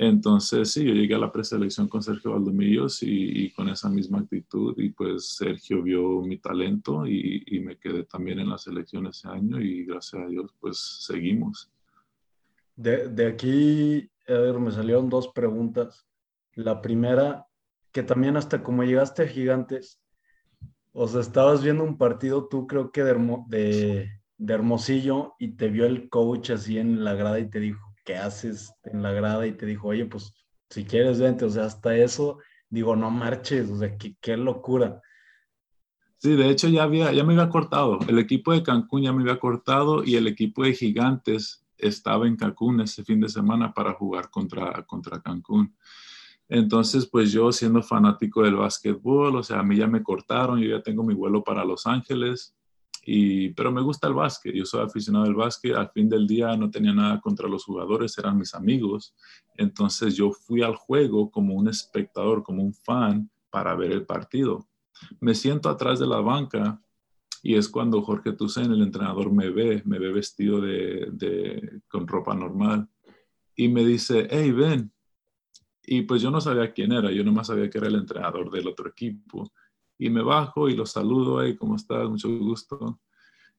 Entonces, sí, yo llegué a la preselección con Sergio Valdomillos y, con esa misma actitud y pues Sergio vio mi talento y, me quedé también en la selección ese año y gracias a Dios pues seguimos. De, de aquí, me salieron dos preguntas. La primera, que también hasta como llegaste a Gigantes, o sea, estabas viendo un partido tú creo que de, de Hermosillo y te vio el coach así en la grada y te dijo, que haces en la grada y te dijo, oye, pues si quieres vente, o sea, hasta eso, digo, no marches, o sea, qué, locura. Sí, de hecho ya, había, ya me había cortado. El equipo de Cancún ya me había cortado y el equipo de Gigantes estaba en Cancún ese fin de semana para jugar contra, contra Cancún. Entonces, pues yo siendo fanático del básquetbol, o sea, a mí ya me cortaron, yo ya tengo mi vuelo para Los Ángeles pero me gusta el básquet, yo soy aficionado al básquet, al fin del día no tenía nada contra los jugadores, eran mis amigos, entonces yo fui al juego como un espectador, como un fan para ver el partido. Me siento atrás de la banca y es cuando Jorge Tucen, el entrenador, me ve, me ve vestido de, con ropa normal y me dice, hey, ven. Y pues yo no sabía quién era, yo nomás sabía que era el entrenador del otro equipo y me bajo y lo saludo, hey, ¿cómo estás? Mucho gusto.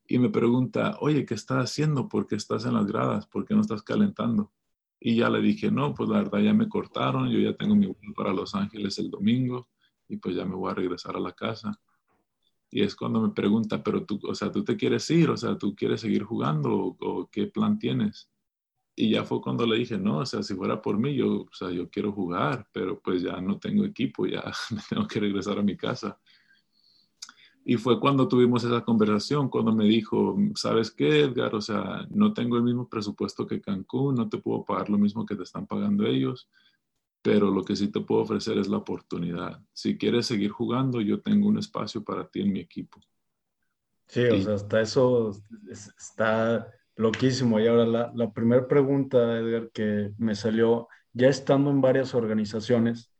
Y me pregunta, oye, ¿qué estás haciendo? ¿Por qué estás en las gradas? ¿Por qué no estás calentando? Y ya le dije, no, pues la verdad ya me cortaron, yo ya tengo mi vuelo para Los Ángeles el domingo y pues ya me voy a regresar a la casa. Y es cuando me pregunta, pero tú, o sea, ¿tú te quieres ir? O sea, ¿tú quieres seguir jugando o, o qué plan tienes? Y ya fue cuando le dije, no, o sea, si fuera por mí, yo, o sea, yo quiero jugar, pero pues ya no tengo equipo, ya me tengo que regresar a mi casa. Y fue cuando tuvimos esa conversación, cuando me dijo, ¿sabes qué, Edgar? O sea, no tengo el mismo presupuesto que Cancún, no te puedo pagar lo mismo que te están pagando ellos, pero lo que sí te puedo ofrecer es la oportunidad. Si quieres seguir jugando, yo tengo un espacio para ti en mi equipo. Sí, o sea, hasta eso está loquísimo. Y ahora la, la primera pregunta, Edgar, que me salió, ya estando en varias organizaciones,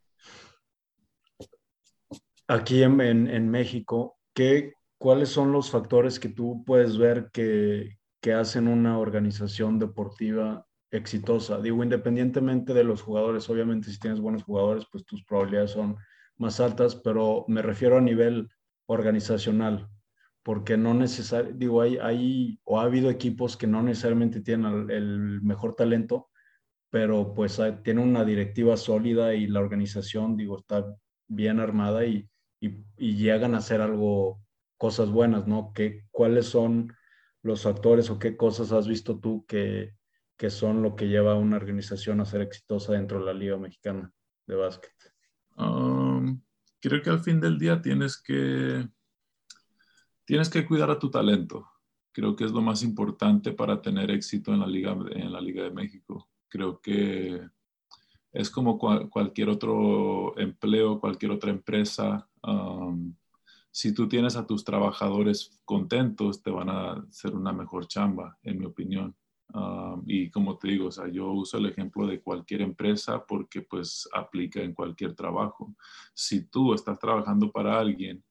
aquí en, en, en México, ¿cuáles son los factores que tú puedes ver que, que hacen una organización deportiva exitosa? Digo, independientemente de los jugadores, obviamente si tienes buenos jugadores, pues tus probabilidades son más altas, pero me refiero a nivel organizacional, porque no necesariamente, digo, hay, hay o ha habido equipos que no necesariamente tienen el, mejor talento, pero pues tiene una directiva sólida y la organización, digo, está bien armada y, y, llegan a hacer algo, cosas buenas, ¿no? ¿Qué, ¿Cuáles son los factores o qué cosas has visto tú que, que son lo que lleva a una organización a ser exitosa dentro de la Liga Mexicana de Básquet? Um, creo que al fin del día tienes que, tienes que cuidar a tu talento. Creo que es lo más importante para tener éxito en la Liga, en la Liga de México. Creo que es como cualquier otro empleo, cualquier otra empresa. Um, si tú tienes a tus trabajadores contentos, te van a hacer una mejor chamba, en mi opinión. Um, y como te digo, o sea, yo uso el ejemplo de cualquier empresa porque pues aplica en cualquier trabajo. Si tú estás trabajando para alguien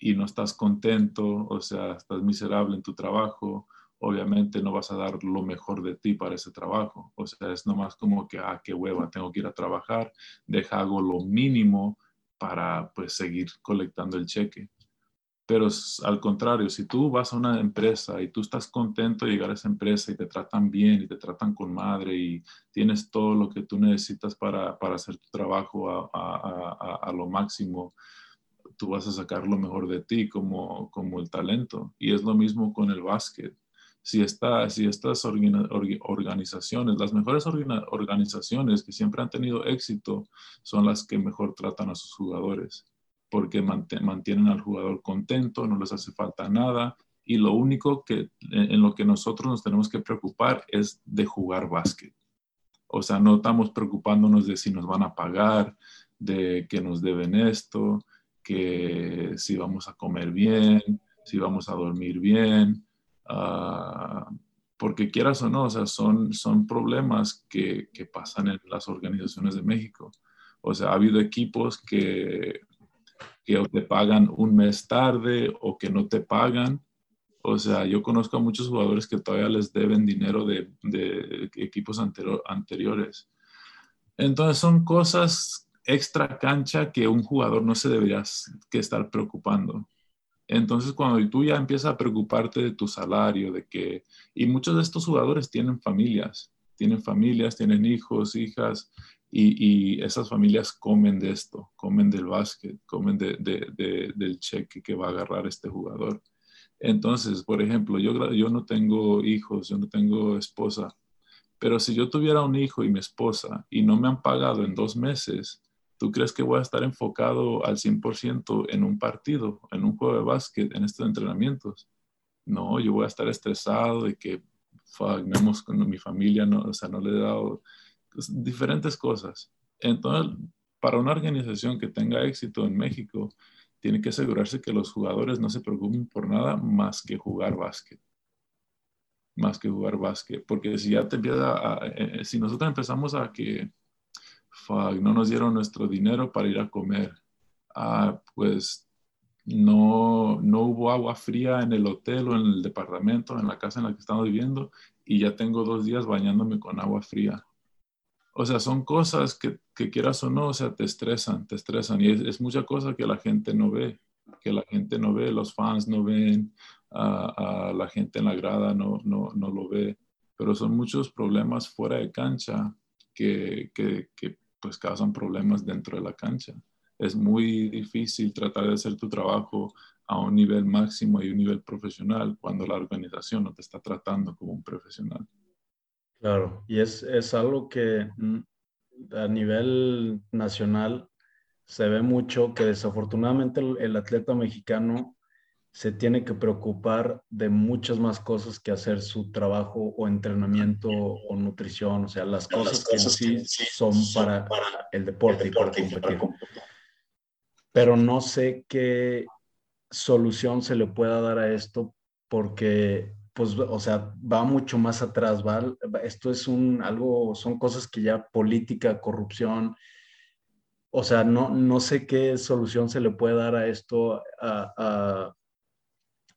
y no estás contento, o sea, estás miserable en tu trabajo, obviamente no vas a dar lo mejor de ti para ese trabajo. O sea, es nomás como que, ah, qué hueva, tengo que ir a trabajar, deja hago lo mínimo para pues seguir colectando el cheque. Pero al contrario, si tú vas a una empresa y tú estás contento de llegar a esa empresa y te tratan bien y te tratan con madre y tienes todo lo que tú necesitas para, para hacer tu trabajo a, a, a, lo máximo, tú vas a sacar lo mejor de ti como, como el talento. Y es lo mismo con el básquet si, si estas organizaciones, las mejores organizaciones que siempre han tenido éxito son las que mejor tratan a sus jugadores, porque mantienen al jugador contento, no les hace falta nada y lo único que en lo que nosotros nos tenemos que preocupar es de jugar básquet. O sea, no estamos preocupándonos de si nos van a pagar, de que nos deben esto, si vamos a comer bien, si vamos a dormir bien, Ah, porque quieras o no, o sea, son, son problemas que, que, pasan en las organizaciones de México. O sea, ha habido equipos que, que te pagan un mes tarde o que no te pagan. O sea, yo conozco a muchos jugadores que todavía les deben dinero de, de equipos anteriores. Entonces son cosas extra cancha que un jugador no se debería que estar preocupando. Entonces, cuando tú ya empiezas a preocuparte de tu salario, de que, y muchos de estos jugadores tienen familias, tienen familias, tienen hijos, hijas, y, esas familias comen de esto, comen del básquet, comen del cheque que va a agarrar este jugador. Entonces, por ejemplo, yo, yo no tengo hijos, yo no tengo esposa, pero si yo tuviera un hijo y mi esposa y no me han pagado en dos meses, ¿Tú crees que voy a estar enfocado al 100% en un partido, en un juego de básquet, en estos entrenamientos? No, yo voy a estar estresado de que, fuck, no con mi familia, no, o sea, no le he dado pues, diferentes cosas. Entonces, para una organización que tenga éxito en México, tiene que asegurarse que los jugadores no se preocupen por nada más que jugar básquet. Más que jugar básquet. Porque si ya te empieza a, eh, si nosotros empezamos a que no nos dieron nuestro dinero para ir a comer. Ah, pues no, no hubo agua fría en el hotel o en el departamento, en la casa en la que estamos viviendo, y ya tengo dos días bañándome con agua fría. O sea, son cosas que, que quieras o no, o sea, te estresan, te estresan. Y es, mucha cosa que la gente no ve, que la gente no ve, los fans no ven, la gente en la grada no, no, no, lo ve. Pero son muchos problemas fuera de cancha que, pues causan problemas dentro de la cancha. Es muy difícil tratar de hacer tu trabajo a un nivel máximo y un nivel profesional cuando la organización no te está tratando como un profesional. Claro, y es, es algo que mm, a nivel nacional se ve mucho que desafortunadamente el atleta mexicano se tiene que preocupar de muchas más cosas que hacer su trabajo o entrenamiento o nutrición, o sea, las cosas que sí, son para, el deporte, y para competir. Pero no sé qué solución se le pueda dar a esto porque, pues, o sea, va mucho más atrás, ¿va? Esto es un, algo, son cosas que ya política, corrupción, o sea, no, no sé qué solución se le puede dar a esto, a a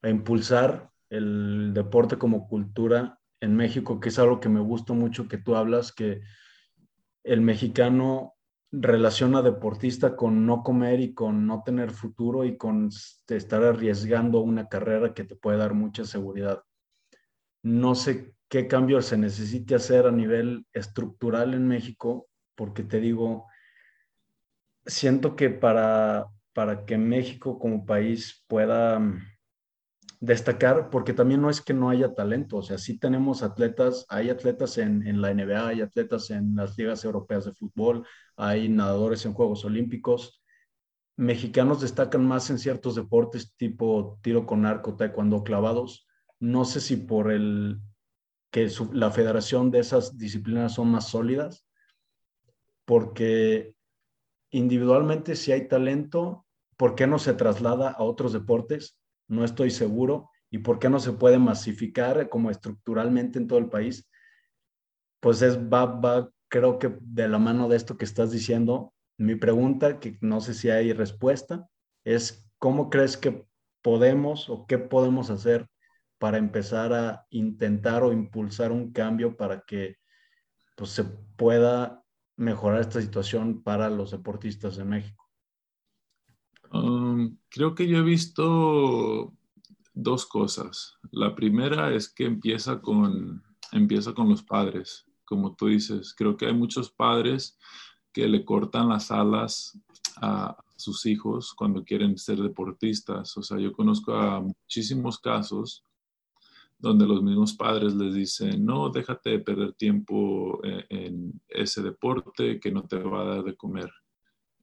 impulsar el deporte como cultura en México, que es algo que me gusta mucho que tú hablas, que el mexicano relaciona deportista con no comer y con no tener futuro y con estar arriesgando una carrera que te puede dar mucha seguridad. No sé qué cambio se necesite hacer a nivel estructural en México, porque te digo, siento que para, para que México como país pueda destacar, porque también no es que no haya talento, o sea, sí tenemos atletas, hay atletas en, en, la NBA, hay atletas en las ligas europeas de fútbol, hay nadadores en Juegos Olímpicos. Mexicanos destacan más en ciertos deportes tipo tiro con arco, taekwondo, clavados. No sé si por el que la federación de esas disciplinas son más sólidas, porque individualmente si hay talento, ¿por qué no se traslada a otros deportes? No estoy seguro. ¿Y por qué no se puede masificar como estructuralmente en todo el país? Pues es, va, va, creo que de la mano de esto que estás diciendo, mi pregunta, que no sé si hay respuesta, es ¿cómo crees que podemos o qué podemos hacer para empezar a intentar o impulsar un cambio para que pues, se pueda mejorar esta situación para los deportistas de México? Um, creo que yo he visto dos cosas. La primera es que empieza con, empieza con los padres, como tú dices. Creo que hay muchos padres que le cortan las alas a sus hijos cuando quieren ser deportistas. O sea, yo conozco a muchísimos casos donde los mismos padres les dicen, no, déjate de perder tiempo en, en ese deporte que no te va a dar de comer.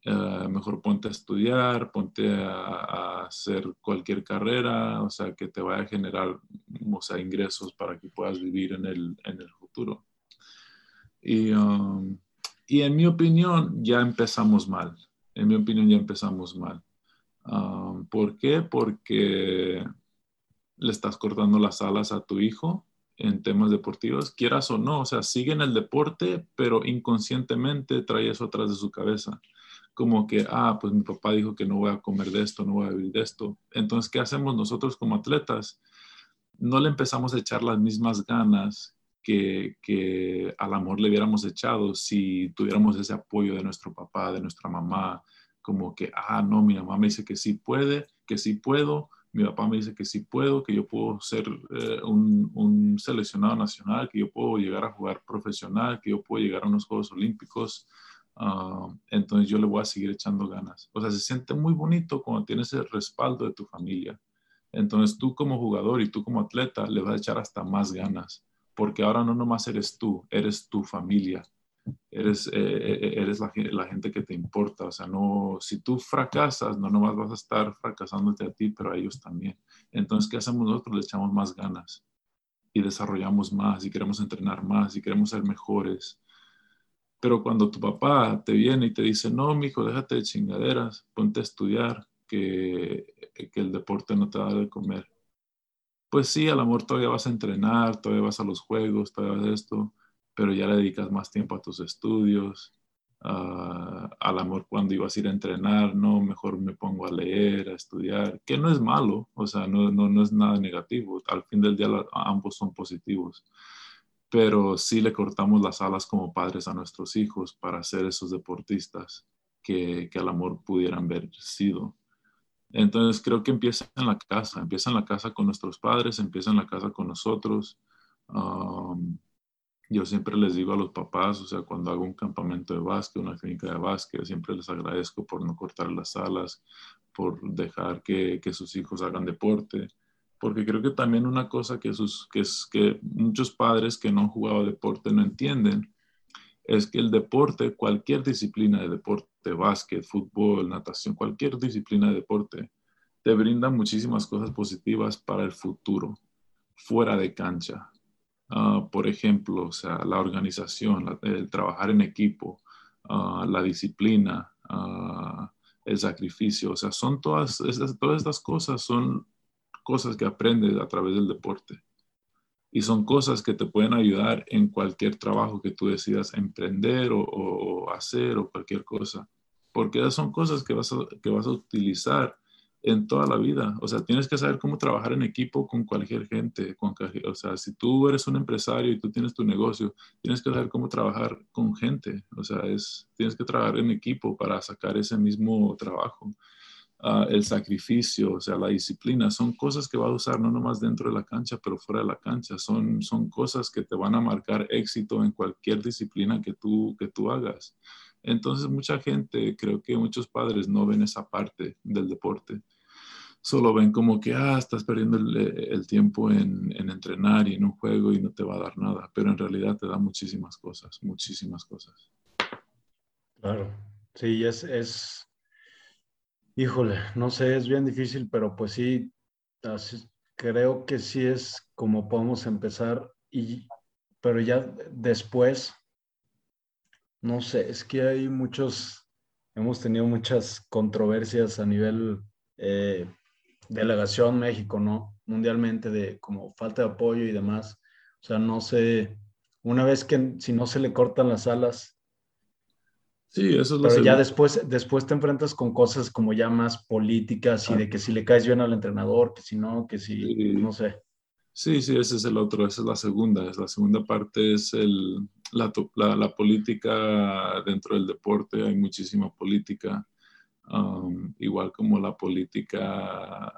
Eh, mejor ponte a estudiar, ponte a, hacer cualquier carrera, o sea, que te vaya a generar, o sea, ingresos para que puedas vivir en el, en el futuro. Y, um, y, en mi opinión, ya empezamos mal. En mi opinión, ya empezamos mal. Um, ¿Por qué? Porque le estás cortando las alas a tu hijo en temas deportivos, quieras o no, o sea, sigue en el deporte, pero inconscientemente trae eso atrás de su cabeza como que, ah, pues mi papá dijo que no voy a comer de esto, no voy a vivir de esto. Entonces, ¿qué hacemos nosotros como atletas? No le empezamos a echar las mismas ganas que, que al amor le hubiéramos echado si tuviéramos ese apoyo de nuestro papá, de nuestra mamá, como que, ah, no, mi mamá me dice que sí puede, que sí puedo, mi papá me dice que sí puedo, que yo puedo ser eh, un, un, seleccionado nacional, que yo puedo llegar a jugar profesional, que yo puedo llegar a unos Juegos Olímpicos. Ah, entonces yo le voy a seguir echando ganas. O sea, se siente muy bonito cuando tienes el respaldo de tu familia. Entonces tú como jugador y tú como atleta le vas a echar hasta más ganas, porque ahora no nomás eres tú, eres tu familia, eres, eh, eh, eh, eres la, la, gente que te importa. O sea, no, si tú fracasas, no nomás vas a estar fracasándote a ti, pero a ellos también. Entonces, ¿qué hacemos nosotros? Le echamos más ganas y desarrollamos más y queremos entrenar más y queremos ser mejores pero cuando tu papá te viene y te dice, no, mijo, déjate de chingaderas, ponte a estudiar, que, que el deporte no te va a dar de comer. Pues sí, al amor todavía vas a entrenar, todavía vas a los juegos, todavía vas a esto, pero ya le dedicas más tiempo a tus estudios, al amor cuando ibas a ir a entrenar, no, mejor me pongo a leer, a estudiar, que no es malo, o sea, no, no, no es nada negativo, al fin del día ambos son positivos pero sí le cortamos las alas como padres a nuestros hijos para ser esos deportistas que, al amor pudieran haber sido. Entonces creo que empieza en la casa, empieza en la casa con nuestros padres, empieza en la casa con nosotros. Um, yo siempre les digo a los papás, o sea, cuando hago un campamento de básquet, una clínica de básquet, siempre les agradezco por no cortar las alas, por dejar que, que sus hijos hagan deporte porque creo que también una cosa que, sus, que, es, que muchos padres que no han jugado deporte no entienden es que el deporte, cualquier disciplina de deporte, básquet, fútbol, natación, cualquier disciplina de deporte, te brinda muchísimas cosas positivas para el futuro, fuera de cancha. Ah, por ejemplo, o sea, la organización, el trabajar en equipo, ah, la disciplina, ah, el sacrificio, o sea, son todas, todas estas cosas son cosas que aprendes a través del deporte. Y son cosas que te pueden ayudar en cualquier trabajo que tú decidas emprender o, hacer o cualquier cosa. Porque son cosas que vas, a, que vas a utilizar en toda la vida. O sea, tienes que saber cómo trabajar en equipo con cualquier gente. Con, o sea, si tú eres un empresario y tú tienes tu negocio, tienes que saber cómo trabajar con gente. O sea, es, tienes que trabajar en equipo para sacar ese mismo trabajo. Ah, el sacrificio, o sea, la disciplina, son cosas que vas a usar no nomás dentro de la cancha, pero fuera de la cancha. Son, son cosas que te van a marcar éxito en cualquier disciplina que tú, que tú hagas. Entonces, mucha gente, creo que muchos padres no ven esa parte del deporte. solo ven como que, ah, estás perdiendo el, tiempo en, entrenar y en un juego y no te va a dar nada, pero en realidad te da muchísimas cosas, muchísimas cosas. Claro, sí, es, es, híjole, no sé, es bien difícil, pero pues sí, creo que sí es como podemos empezar, y, pero ya después, no sé, es que hay muchos, hemos tenido muchas controversias a nivel eh, delegación México, ¿no? Mundialmente de como falta de apoyo y demás. O sea, no sé, una vez que si no se le cortan las alas. Sí, eso es lo Pero ya después, después te enfrentas con cosas como ya más políticas y de que si le caes bien al entrenador, que si no, que si, no sé. Sí, sí, ese es el otro, esa es la segunda. Es la segunda parte es el, la, la, política dentro del deporte, hay muchísima política. Um, igual como la política,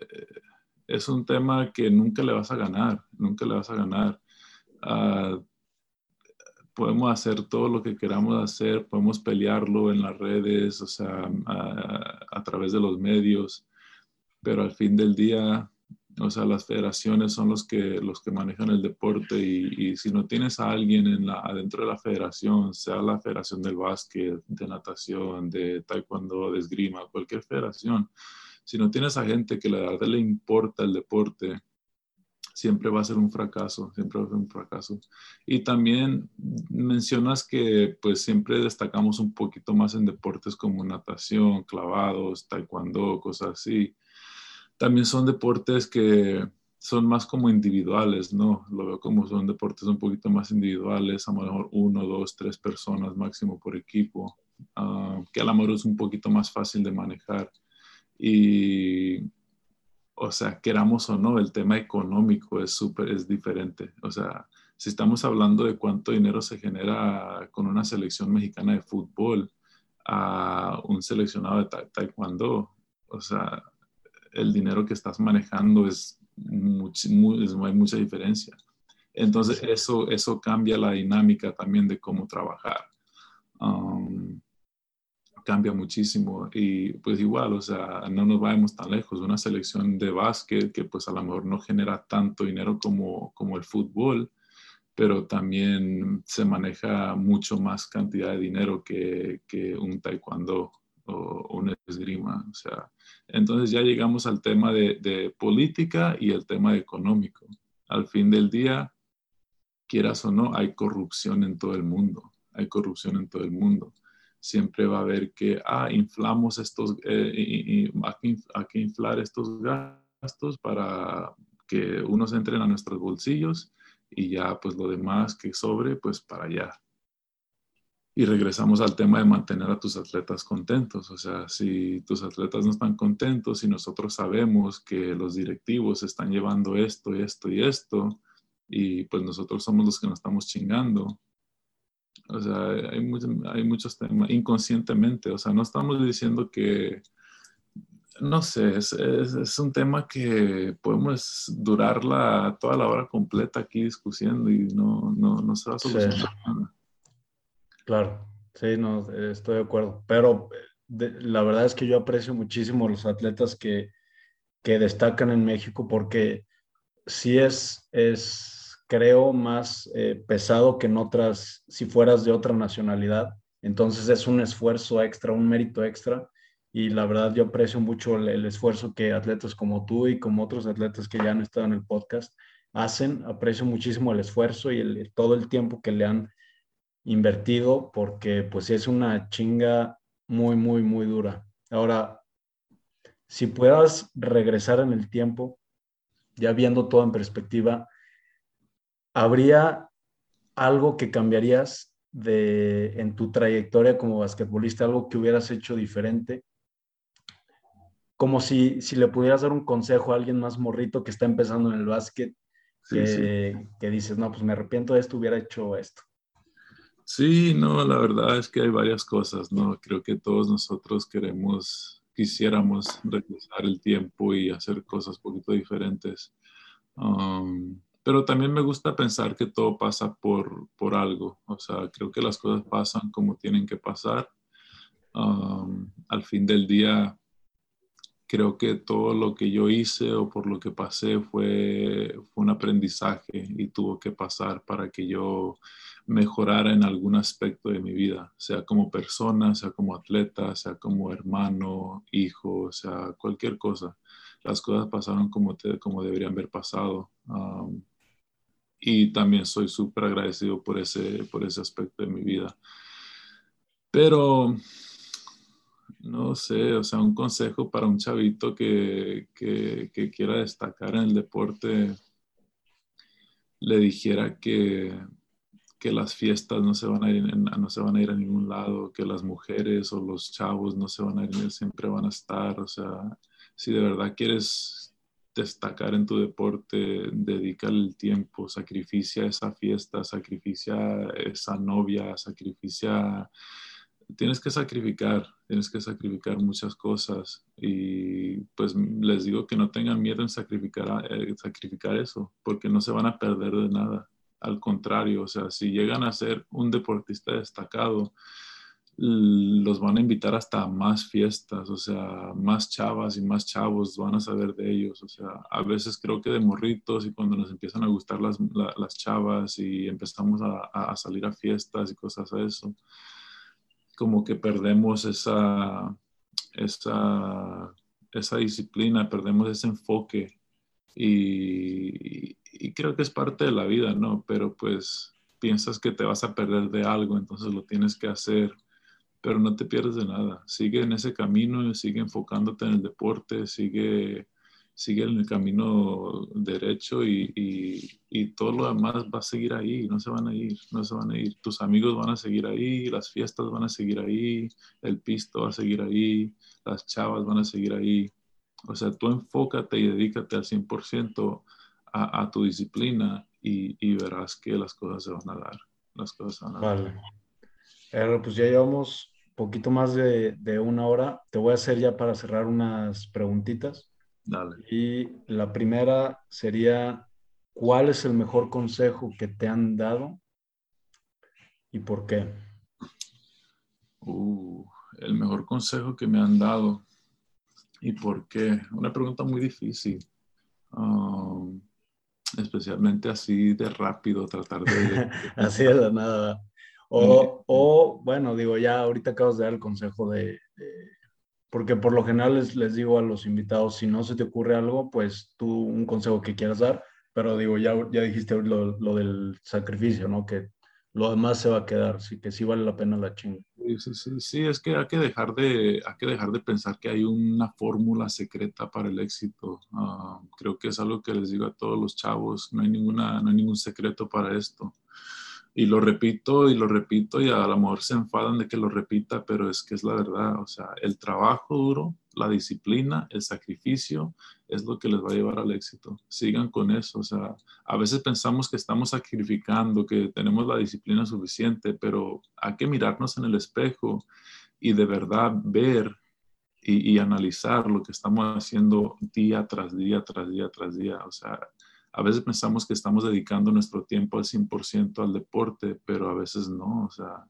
eh, es un tema que nunca le vas a ganar, nunca le vas a ganar. Ah, podemos hacer todo lo que queramos hacer, podemos pelearlo en las redes, o sea, a través de los medios, pero al fin del día o sea, las federaciones son los que, los que manejan el deporte y, si no tienes a alguien en la, adentro de la federación, sea la federación del básquet, de natación, de taekwondo, de esgrima, cualquier federación, si no tienes a gente que la verdad le importa el deporte, siempre va a ser un fracaso, siempre va a ser un fracaso. Y también mencionas que pues siempre destacamos un poquito más en deportes como natación, clavados, taekwondo, cosas así también son deportes que son más como individuales, ¿no? Lo veo como son deportes un poquito más individuales, a lo mejor uno, dos, tres personas máximo por equipo, ah, que a lo mejor es un poquito más fácil de manejar. Y, o sea, queramos o no, el tema económico es súper, es diferente. O sea, si estamos hablando de cuánto dinero se genera con una selección mexicana de fútbol a un seleccionado de taekwondo, o sea, el dinero que estás manejando es, hay mucha diferencia. Entonces eso, eso cambia la dinámica también de cómo trabajar. Um, cambia muchísimo y pues igual, o sea, no nos vayamos tan lejos. Una selección de básquet que pues a lo mejor no genera tanto dinero como, como el fútbol, pero también se maneja mucho más cantidad de dinero que, que un taekwondo o un esgrima. O sea, entonces ya llegamos al tema de, política y el tema económico. Al fin del día, quieras o no, hay corrupción en todo el mundo. Hay corrupción en todo el mundo. Siempre va a haber que, ah, inflamos estos, eh, y, que, inflar estos gastos para que unos entren a nuestros bolsillos y ya pues lo demás que sobre pues para allá. Y regresamos al tema de mantener a tus atletas contentos. O sea, si tus atletas no están contentos y nosotros sabemos que los directivos están llevando esto, esto y esto, y pues nosotros somos los que nos estamos chingando. O sea, hay, hay muchos temas inconscientemente. O sea, no estamos diciendo que, no sé, es, es, un tema que podemos durar la, toda la hora completa aquí discutiendo y no, no, no se va a solucionar nada. Claro, sí, no, estoy de acuerdo. Pero la verdad es que yo aprecio muchísimo los atletas que, que destacan en México porque sí es, es creo, más eh, pesado que en otras, si fueras de otra nacionalidad. Entonces es un esfuerzo extra, un mérito extra. Y la verdad yo aprecio mucho el, esfuerzo que atletas como tú y como otros atletas que ya han estado en el podcast hacen. Aprecio muchísimo el esfuerzo y el, todo el tiempo que le han invertido porque pues es una chinga muy, muy, muy dura. Ahora, si puedas regresar en el tiempo, ya viendo todo en perspectiva, ¿habría algo que cambiarías de, en tu trayectoria como basquetbolista, algo que hubieras hecho diferente? Como si, si le pudieras dar un consejo a alguien más morrito que está empezando en el básquet, que, que dices, no, pues me arrepiento de esto, hubiera hecho esto. Sí, no, la verdad es que hay varias cosas, ¿no? Creo que todos nosotros queremos, quisiéramos regresar el tiempo y hacer cosas un poquito diferentes. Um, pero también me gusta pensar que todo pasa por, por algo. O sea, creo que las cosas pasan como tienen que pasar. Um, al fin del día, creo que todo lo que yo hice o por lo que pasé fue, fue un aprendizaje y tuvo que pasar para que yo mejorara en algún aspecto de mi vida, sea como persona, sea como atleta, sea como hermano, hijo, sea cualquier cosa. Las cosas pasaron como, como deberían haber pasado. Y también soy súper agradecido por ese, por ese aspecto de mi vida. Pero no sé, o sea, un consejo para un chavito que, quiera destacar en el deporte, le dijera que, que las fiestas no se, van a ir, no se van a ir a ningún lado, que las mujeres o los chavos no se van a ir, siempre van a estar, o sea, si de verdad quieres destacar en tu deporte, dedica el tiempo, sacrificia esa fiesta, sacrificia esa novia, sacrificia tienes que sacrificar, tienes que sacrificar muchas cosas y pues les digo que no tengan miedo en sacrificar, eh, sacrificar eso, porque no se van a perder de nada. Al contrario, o sea, si llegan a ser un deportista destacado, los van a invitar hasta más fiestas, o sea, más chavas y más chavos van a saber de ellos, o sea, a veces creo que de morritos y cuando nos empiezan a gustar las, las chavas y empezamos a, a, salir a fiestas y cosas a eso, como que perdemos esa, esa, esa disciplina, perdemos ese enfoque y, creo que es parte de la vida, ¿no? Pero pues piensas que te vas a perder de algo, entonces lo tienes que hacer, pero no te pierdes de nada. Sigue en ese camino, sigue enfocándote en el deporte, sigue sigue en el camino derecho y, y, todo lo demás va a seguir ahí, no se van a ir, no se van a ir. Tus amigos van a seguir ahí, las fiestas van a seguir ahí, el pisto va a seguir ahí, las chavas van a seguir ahí. O sea, tú enfócate y dedícate al 100% a, a tu disciplina y, y, verás que las cosas se van a dar. Las cosas dar. Pues ya llevamos poquito más de, de una hora. Te voy a hacer ya para cerrar unas preguntitas. Y la primera sería, ¿cuál es el mejor consejo que te han dado y por qué? Uh, el mejor consejo que me han dado y por qué. Una pregunta muy difícil. Um, especialmente así de rápido, tratar de... así de nada. O, o, bueno, digo, ya ahorita acabas de dar el consejo de porque por lo general les, les, digo a los invitados, si no se te ocurre algo, pues tú un consejo que quieras dar, pero digo, ya, ya dijiste lo, lo del sacrificio, ¿no? Que lo demás se va a quedar, así que sí vale la pena la chinga. Sí, sí, sí, sí, es que hay que dejar de, hay que dejar de pensar que hay una fórmula secreta para el éxito. Ah, creo que es algo que les digo a todos los chavos, no hay, ninguna, no hay ningún secreto para esto y lo repito y lo repito y a lo mejor se enfadan de que lo repita, pero es que es la verdad, o sea, el trabajo duro, la disciplina, el sacrificio es lo que les va a llevar al éxito. Sigan con eso, o sea, a veces pensamos que estamos sacrificando, que tenemos la disciplina suficiente, pero hay que mirarnos en el espejo y de verdad ver y, y analizar lo que estamos haciendo día tras día, tras día, tras día, o sea, a veces pensamos que estamos dedicando nuestro tiempo al 100% al deporte, pero a veces no, o sea,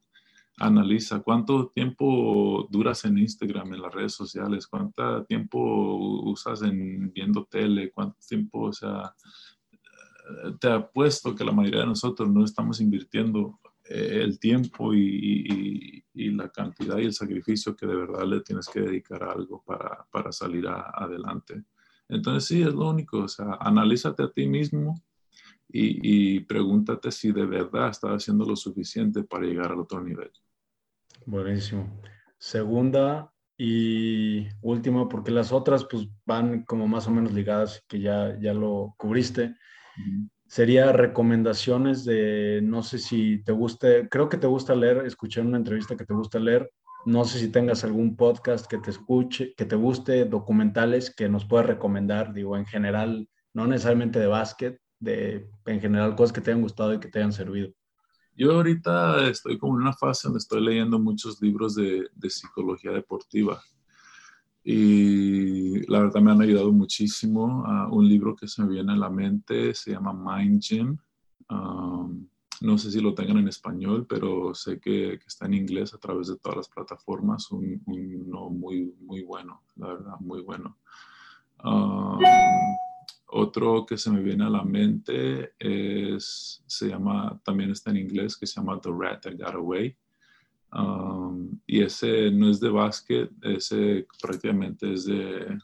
analiza cuánto tiempo duras en Instagram, en las redes sociales, cuánto tiempo usas en viendo tele, cuánto tiempo, o sea, te apuesto que la mayoría de nosotros no estamos invirtiendo eh, el tiempo y, la cantidad y el sacrificio que de verdad le tienes que dedicar a algo para, para salir adelante. Entonces sí, es lo único, o sea, analízate a ti mismo y, pregúntate si de verdad estás haciendo lo suficiente para llegar al otro nivel. Buenísimo. Segunda y última, porque las otras pues van como más o menos ligadas, que ya, ya lo cubriste. Sería recomendaciones de, no sé si te guste, creo que te gusta leer, escuché una entrevista que te gusta leer, no sé si tengas algún podcast que te escuche, que te guste, documentales que nos puedas recomendar, digo, en general, no necesariamente de básquet, de, en general cosas que te hayan gustado y que te hayan servido. Yo ahorita estoy como en una fase donde estoy leyendo muchos libros de, psicología deportiva y la verdad me han ayudado muchísimo. un libro que se me viene a la mente se llama Mind Gym. Um, no sé si lo tengan en español, pero sé que, está en inglés a través de todas las plataformas. Un, uno muy, muy bueno, la verdad, muy bueno. Um, otro que se me viene a la mente es, se llama, también está en inglés, que se llama The Rat That Got Away. Um, y ese no es de básquet, ese prácticamente es de,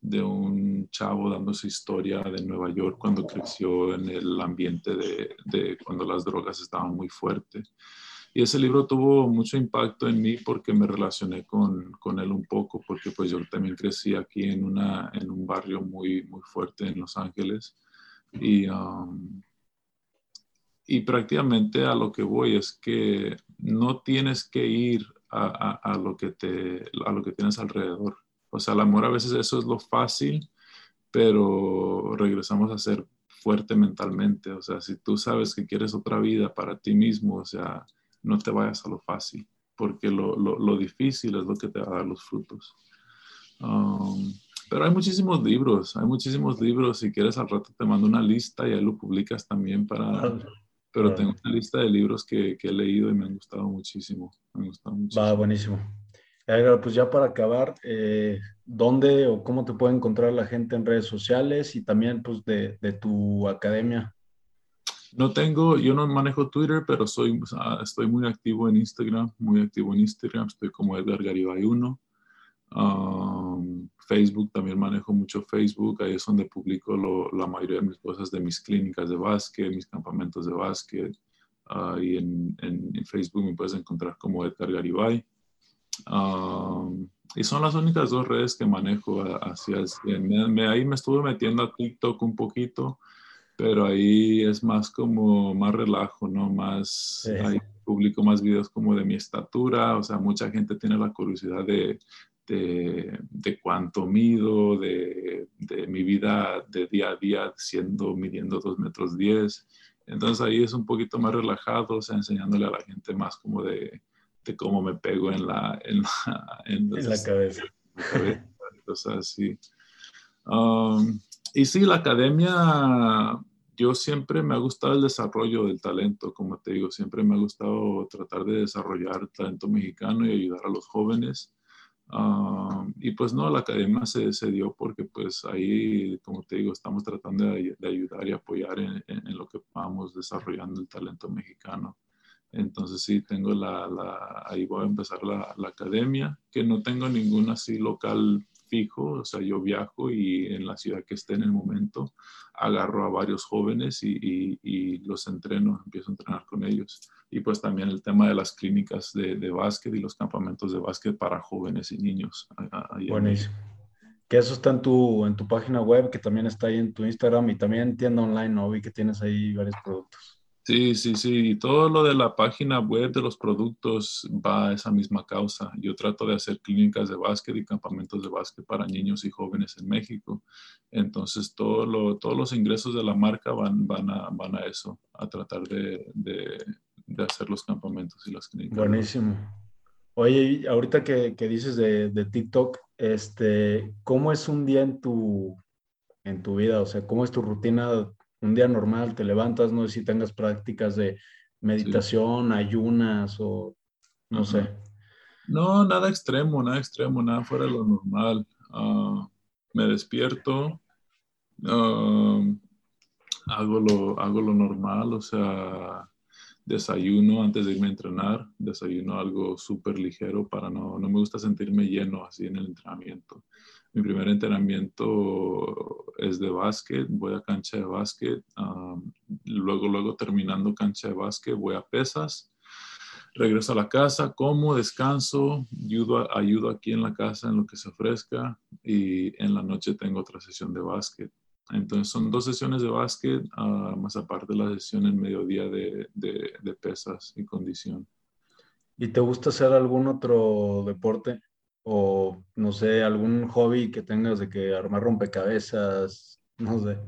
de un chavo dando su historia de Nueva York cuando creció en el ambiente de, cuando las drogas estaban muy fuertes. Y ese libro tuvo mucho impacto en mí porque me relacioné con, con, él un poco, porque pues yo también crecí aquí en, una, en un barrio muy, muy fuerte en Los Ángeles. Y, um, y prácticamente a lo que voy es que no tienes que ir a, a, lo, que te, a lo que tienes alrededor. O sea, el amor a veces eso es lo fácil, pero regresamos a ser fuerte mentalmente. O sea, si tú sabes que quieres otra vida para ti mismo, o sea, no te vayas a lo fácil, porque lo, lo, difícil es lo que te va a dar los frutos. Um, pero hay muchísimos libros, hay muchísimos libros. Si quieres, al rato te mando una lista y ahí lo publicas también para... Pero tengo una lista de libros que, que, he leído y me han gustado muchísimo. Me han gustado muchísimo. Va, buenísimo. Pues ya para acabar, eh, ¿dónde o cómo te puede encontrar la gente en redes sociales y también pues de, de tu academia? No tengo, yo no manejo Twitter, pero soy, estoy muy activo en Instagram, muy activo en Instagram, estoy como Edgar Garibay 1. Um, Facebook, también manejo mucho Facebook, ahí es donde publico la mayoría de mis cosas de mis clínicas de básquet, mis campamentos de básquet. Uh, y en, en, Facebook me puedes encontrar como Edgar Garibay. Um, y son las únicas dos redes que manejo hacia ahí me estuve metiendo a TikTok un poquito, pero ahí es más como más relajo, ¿no? Más, ahí publico más videos como de mi estatura, o sea, mucha gente tiene la curiosidad de, de, de cuánto mido, de, de, mi vida de día a día siendo, midiendo 2 metros 10. Entonces ahí es un poquito más relajado, o sea, enseñándole a la gente más como de, de cómo me pego en la, en la, en la cabeza. O sea, sí. Um, y sí, la academia, yo siempre me ha gustado el desarrollo del talento, como te digo, siempre me ha gustado tratar de desarrollar talento mexicano y ayudar a los jóvenes. Um, y pues no, la academia se, se, dio porque pues ahí, como te digo, estamos tratando de, ayudar y apoyar en, en, lo que vamos desarrollando el talento mexicano. Entonces sí, tengo la, la ahí voy a empezar la, academia, que no tengo ningún así local fijo, o sea, yo viajo y en la ciudad que esté en el momento agarro a varios jóvenes y, y, y los entreno, empiezo a entrenar con ellos. Y pues también el tema de las clínicas de, de básquet y los campamentos de básquet para jóvenes y niños. Buenísimo. Que eso está en tu, en tu página web, que también está ahí en tu Instagram y también en tienda online, ¿no? Vi que tienes ahí varios productos. Sí, sí, sí. Y todo lo de la página web de los productos va a esa misma causa. Yo trato de hacer clínicas de básquet y campamentos de básquet para niños y jóvenes en México. Entonces, todos los ingresos de la marca van, a, eso, a tratar de, hacer los campamentos y las clínicas. Buenísimo. Oye, ahorita que, dices de, TikTok, este, ¿cómo es un día en tu vida? O sea, ¿cómo es tu rutina un día normal te levantas, no sé si tengas prácticas de meditación, ayunas o no sé. No, nada extremo, nada extremo, nada fuera de lo normal. Ah, me despierto, ah, hago, lo, hago lo normal, o sea, desayuno antes de irme a entrenar, desayuno algo súper ligero para no, no me gusta sentirme lleno así en el entrenamiento. Mi primer entrenamiento es de básquet, voy a cancha de básquet, luego, luego terminando cancha de básquet, voy a pesas, regreso a la casa, como, descanso, ayudo, ayudo aquí en la casa en lo que se ofrezca y en la noche tengo otra sesión de básquet. Entonces son dos sesiones de básquet, ah, más aparte la sesión en mediodía de, de, de pesas y condición. ¿Y te gusta hacer algún otro deporte? O no sé, algún hobby que tengas de que armar rompecabezas, no sé.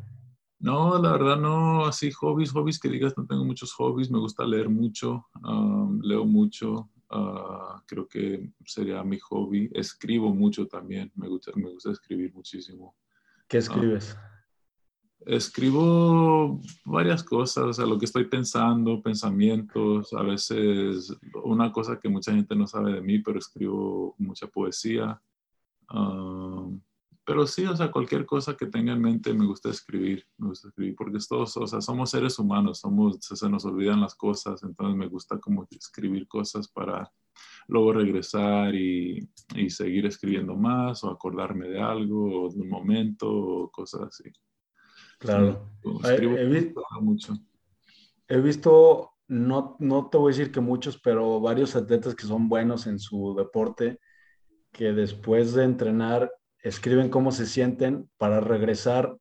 No, la verdad no, así hobbies, hobbies que digas, no tengo muchos hobbies, me gusta leer mucho, leo mucho, ah, creo que sería mi hobby, escribo mucho también, me gusta, me gusta escribir muchísimo. ¿Qué escribes? Escribo varias cosas, o sea, lo que estoy pensando, pensamientos, a veces una cosa que mucha gente no sabe de mí, pero escribo mucha poesía. Ah, pero sí, o sea, cualquier cosa que tenga en mente me gusta escribir, me gusta escribir, porque todos, o sea, somos seres humanos, somos, se nos olvidan las cosas, entonces me gusta como escribir cosas para luego regresar y, y seguir escribiendo más o acordarme de algo de un momento o cosas así. Claro. he, visto, mucho. He visto, no, no te voy a decir que muchos, pero varios atletas que son buenos en su deporte, que después de entrenar escriben cómo se sienten para regresar.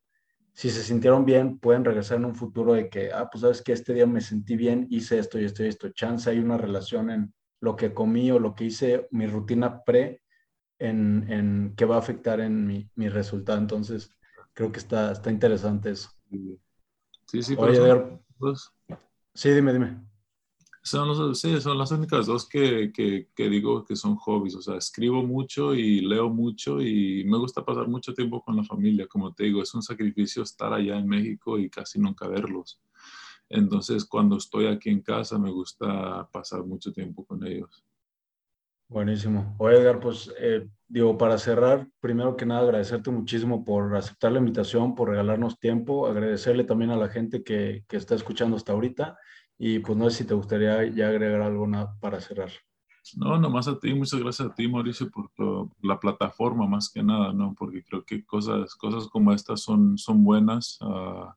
Si se sintieron bien, pueden regresar en un futuro de que, ah, pues sabes que este día me sentí bien, hice esto y esto y esto. Chance hay una relación en lo que comí o lo que hice, mi rutina pre, en, en que va a afectar en mi, mi resultado. Entonces, creo que está, está interesante eso. Sí, sí, Oye, Sí, dime, dime. Son, sí, son las únicas dos que, que, que, digo que son hobbies. O sea, escribo mucho y leo mucho y me gusta pasar mucho tiempo con la familia. Como te digo, es un sacrificio estar allá en México y casi nunca verlos. Entonces, cuando estoy aquí en casa, me gusta pasar mucho tiempo con ellos. Buenísimo. Oye, Edgar, pues eh, digo, para cerrar, primero que nada agradecerte muchísimo por aceptar la invitación, por regalarnos tiempo, agradecerle también a la gente que, que está escuchando hasta ahorita y pues no sé si te gustaría ya agregar algo para cerrar. No, nomás a ti, muchas gracias a ti, Mauricio, por la plataforma más que nada, ¿no? Porque creo que cosas, cosas como estas son, son buenas. Uh,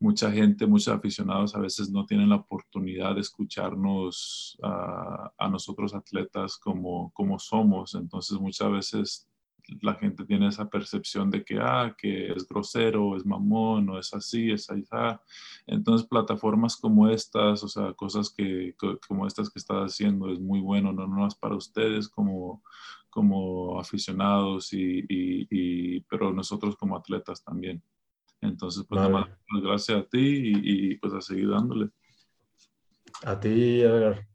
mucha gente, muchos aficionados a veces no tienen la oportunidad de escucharnos a nosotros atletas como, como somos. Entonces muchas veces la gente tiene esa percepción de que, ah, que es grosero, es mamón, o es así, es ahí. Entonces plataformas como estas, o sea, cosas que, como estas que estás haciendo es muy bueno, no más para ustedes como, como aficionados, y, pero nosotros como atletas también. Entonces, pues nada más, gracias a ti y, pues a seguir dándole. A ti, Edgar.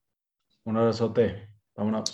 Un abrazote. Vámonos.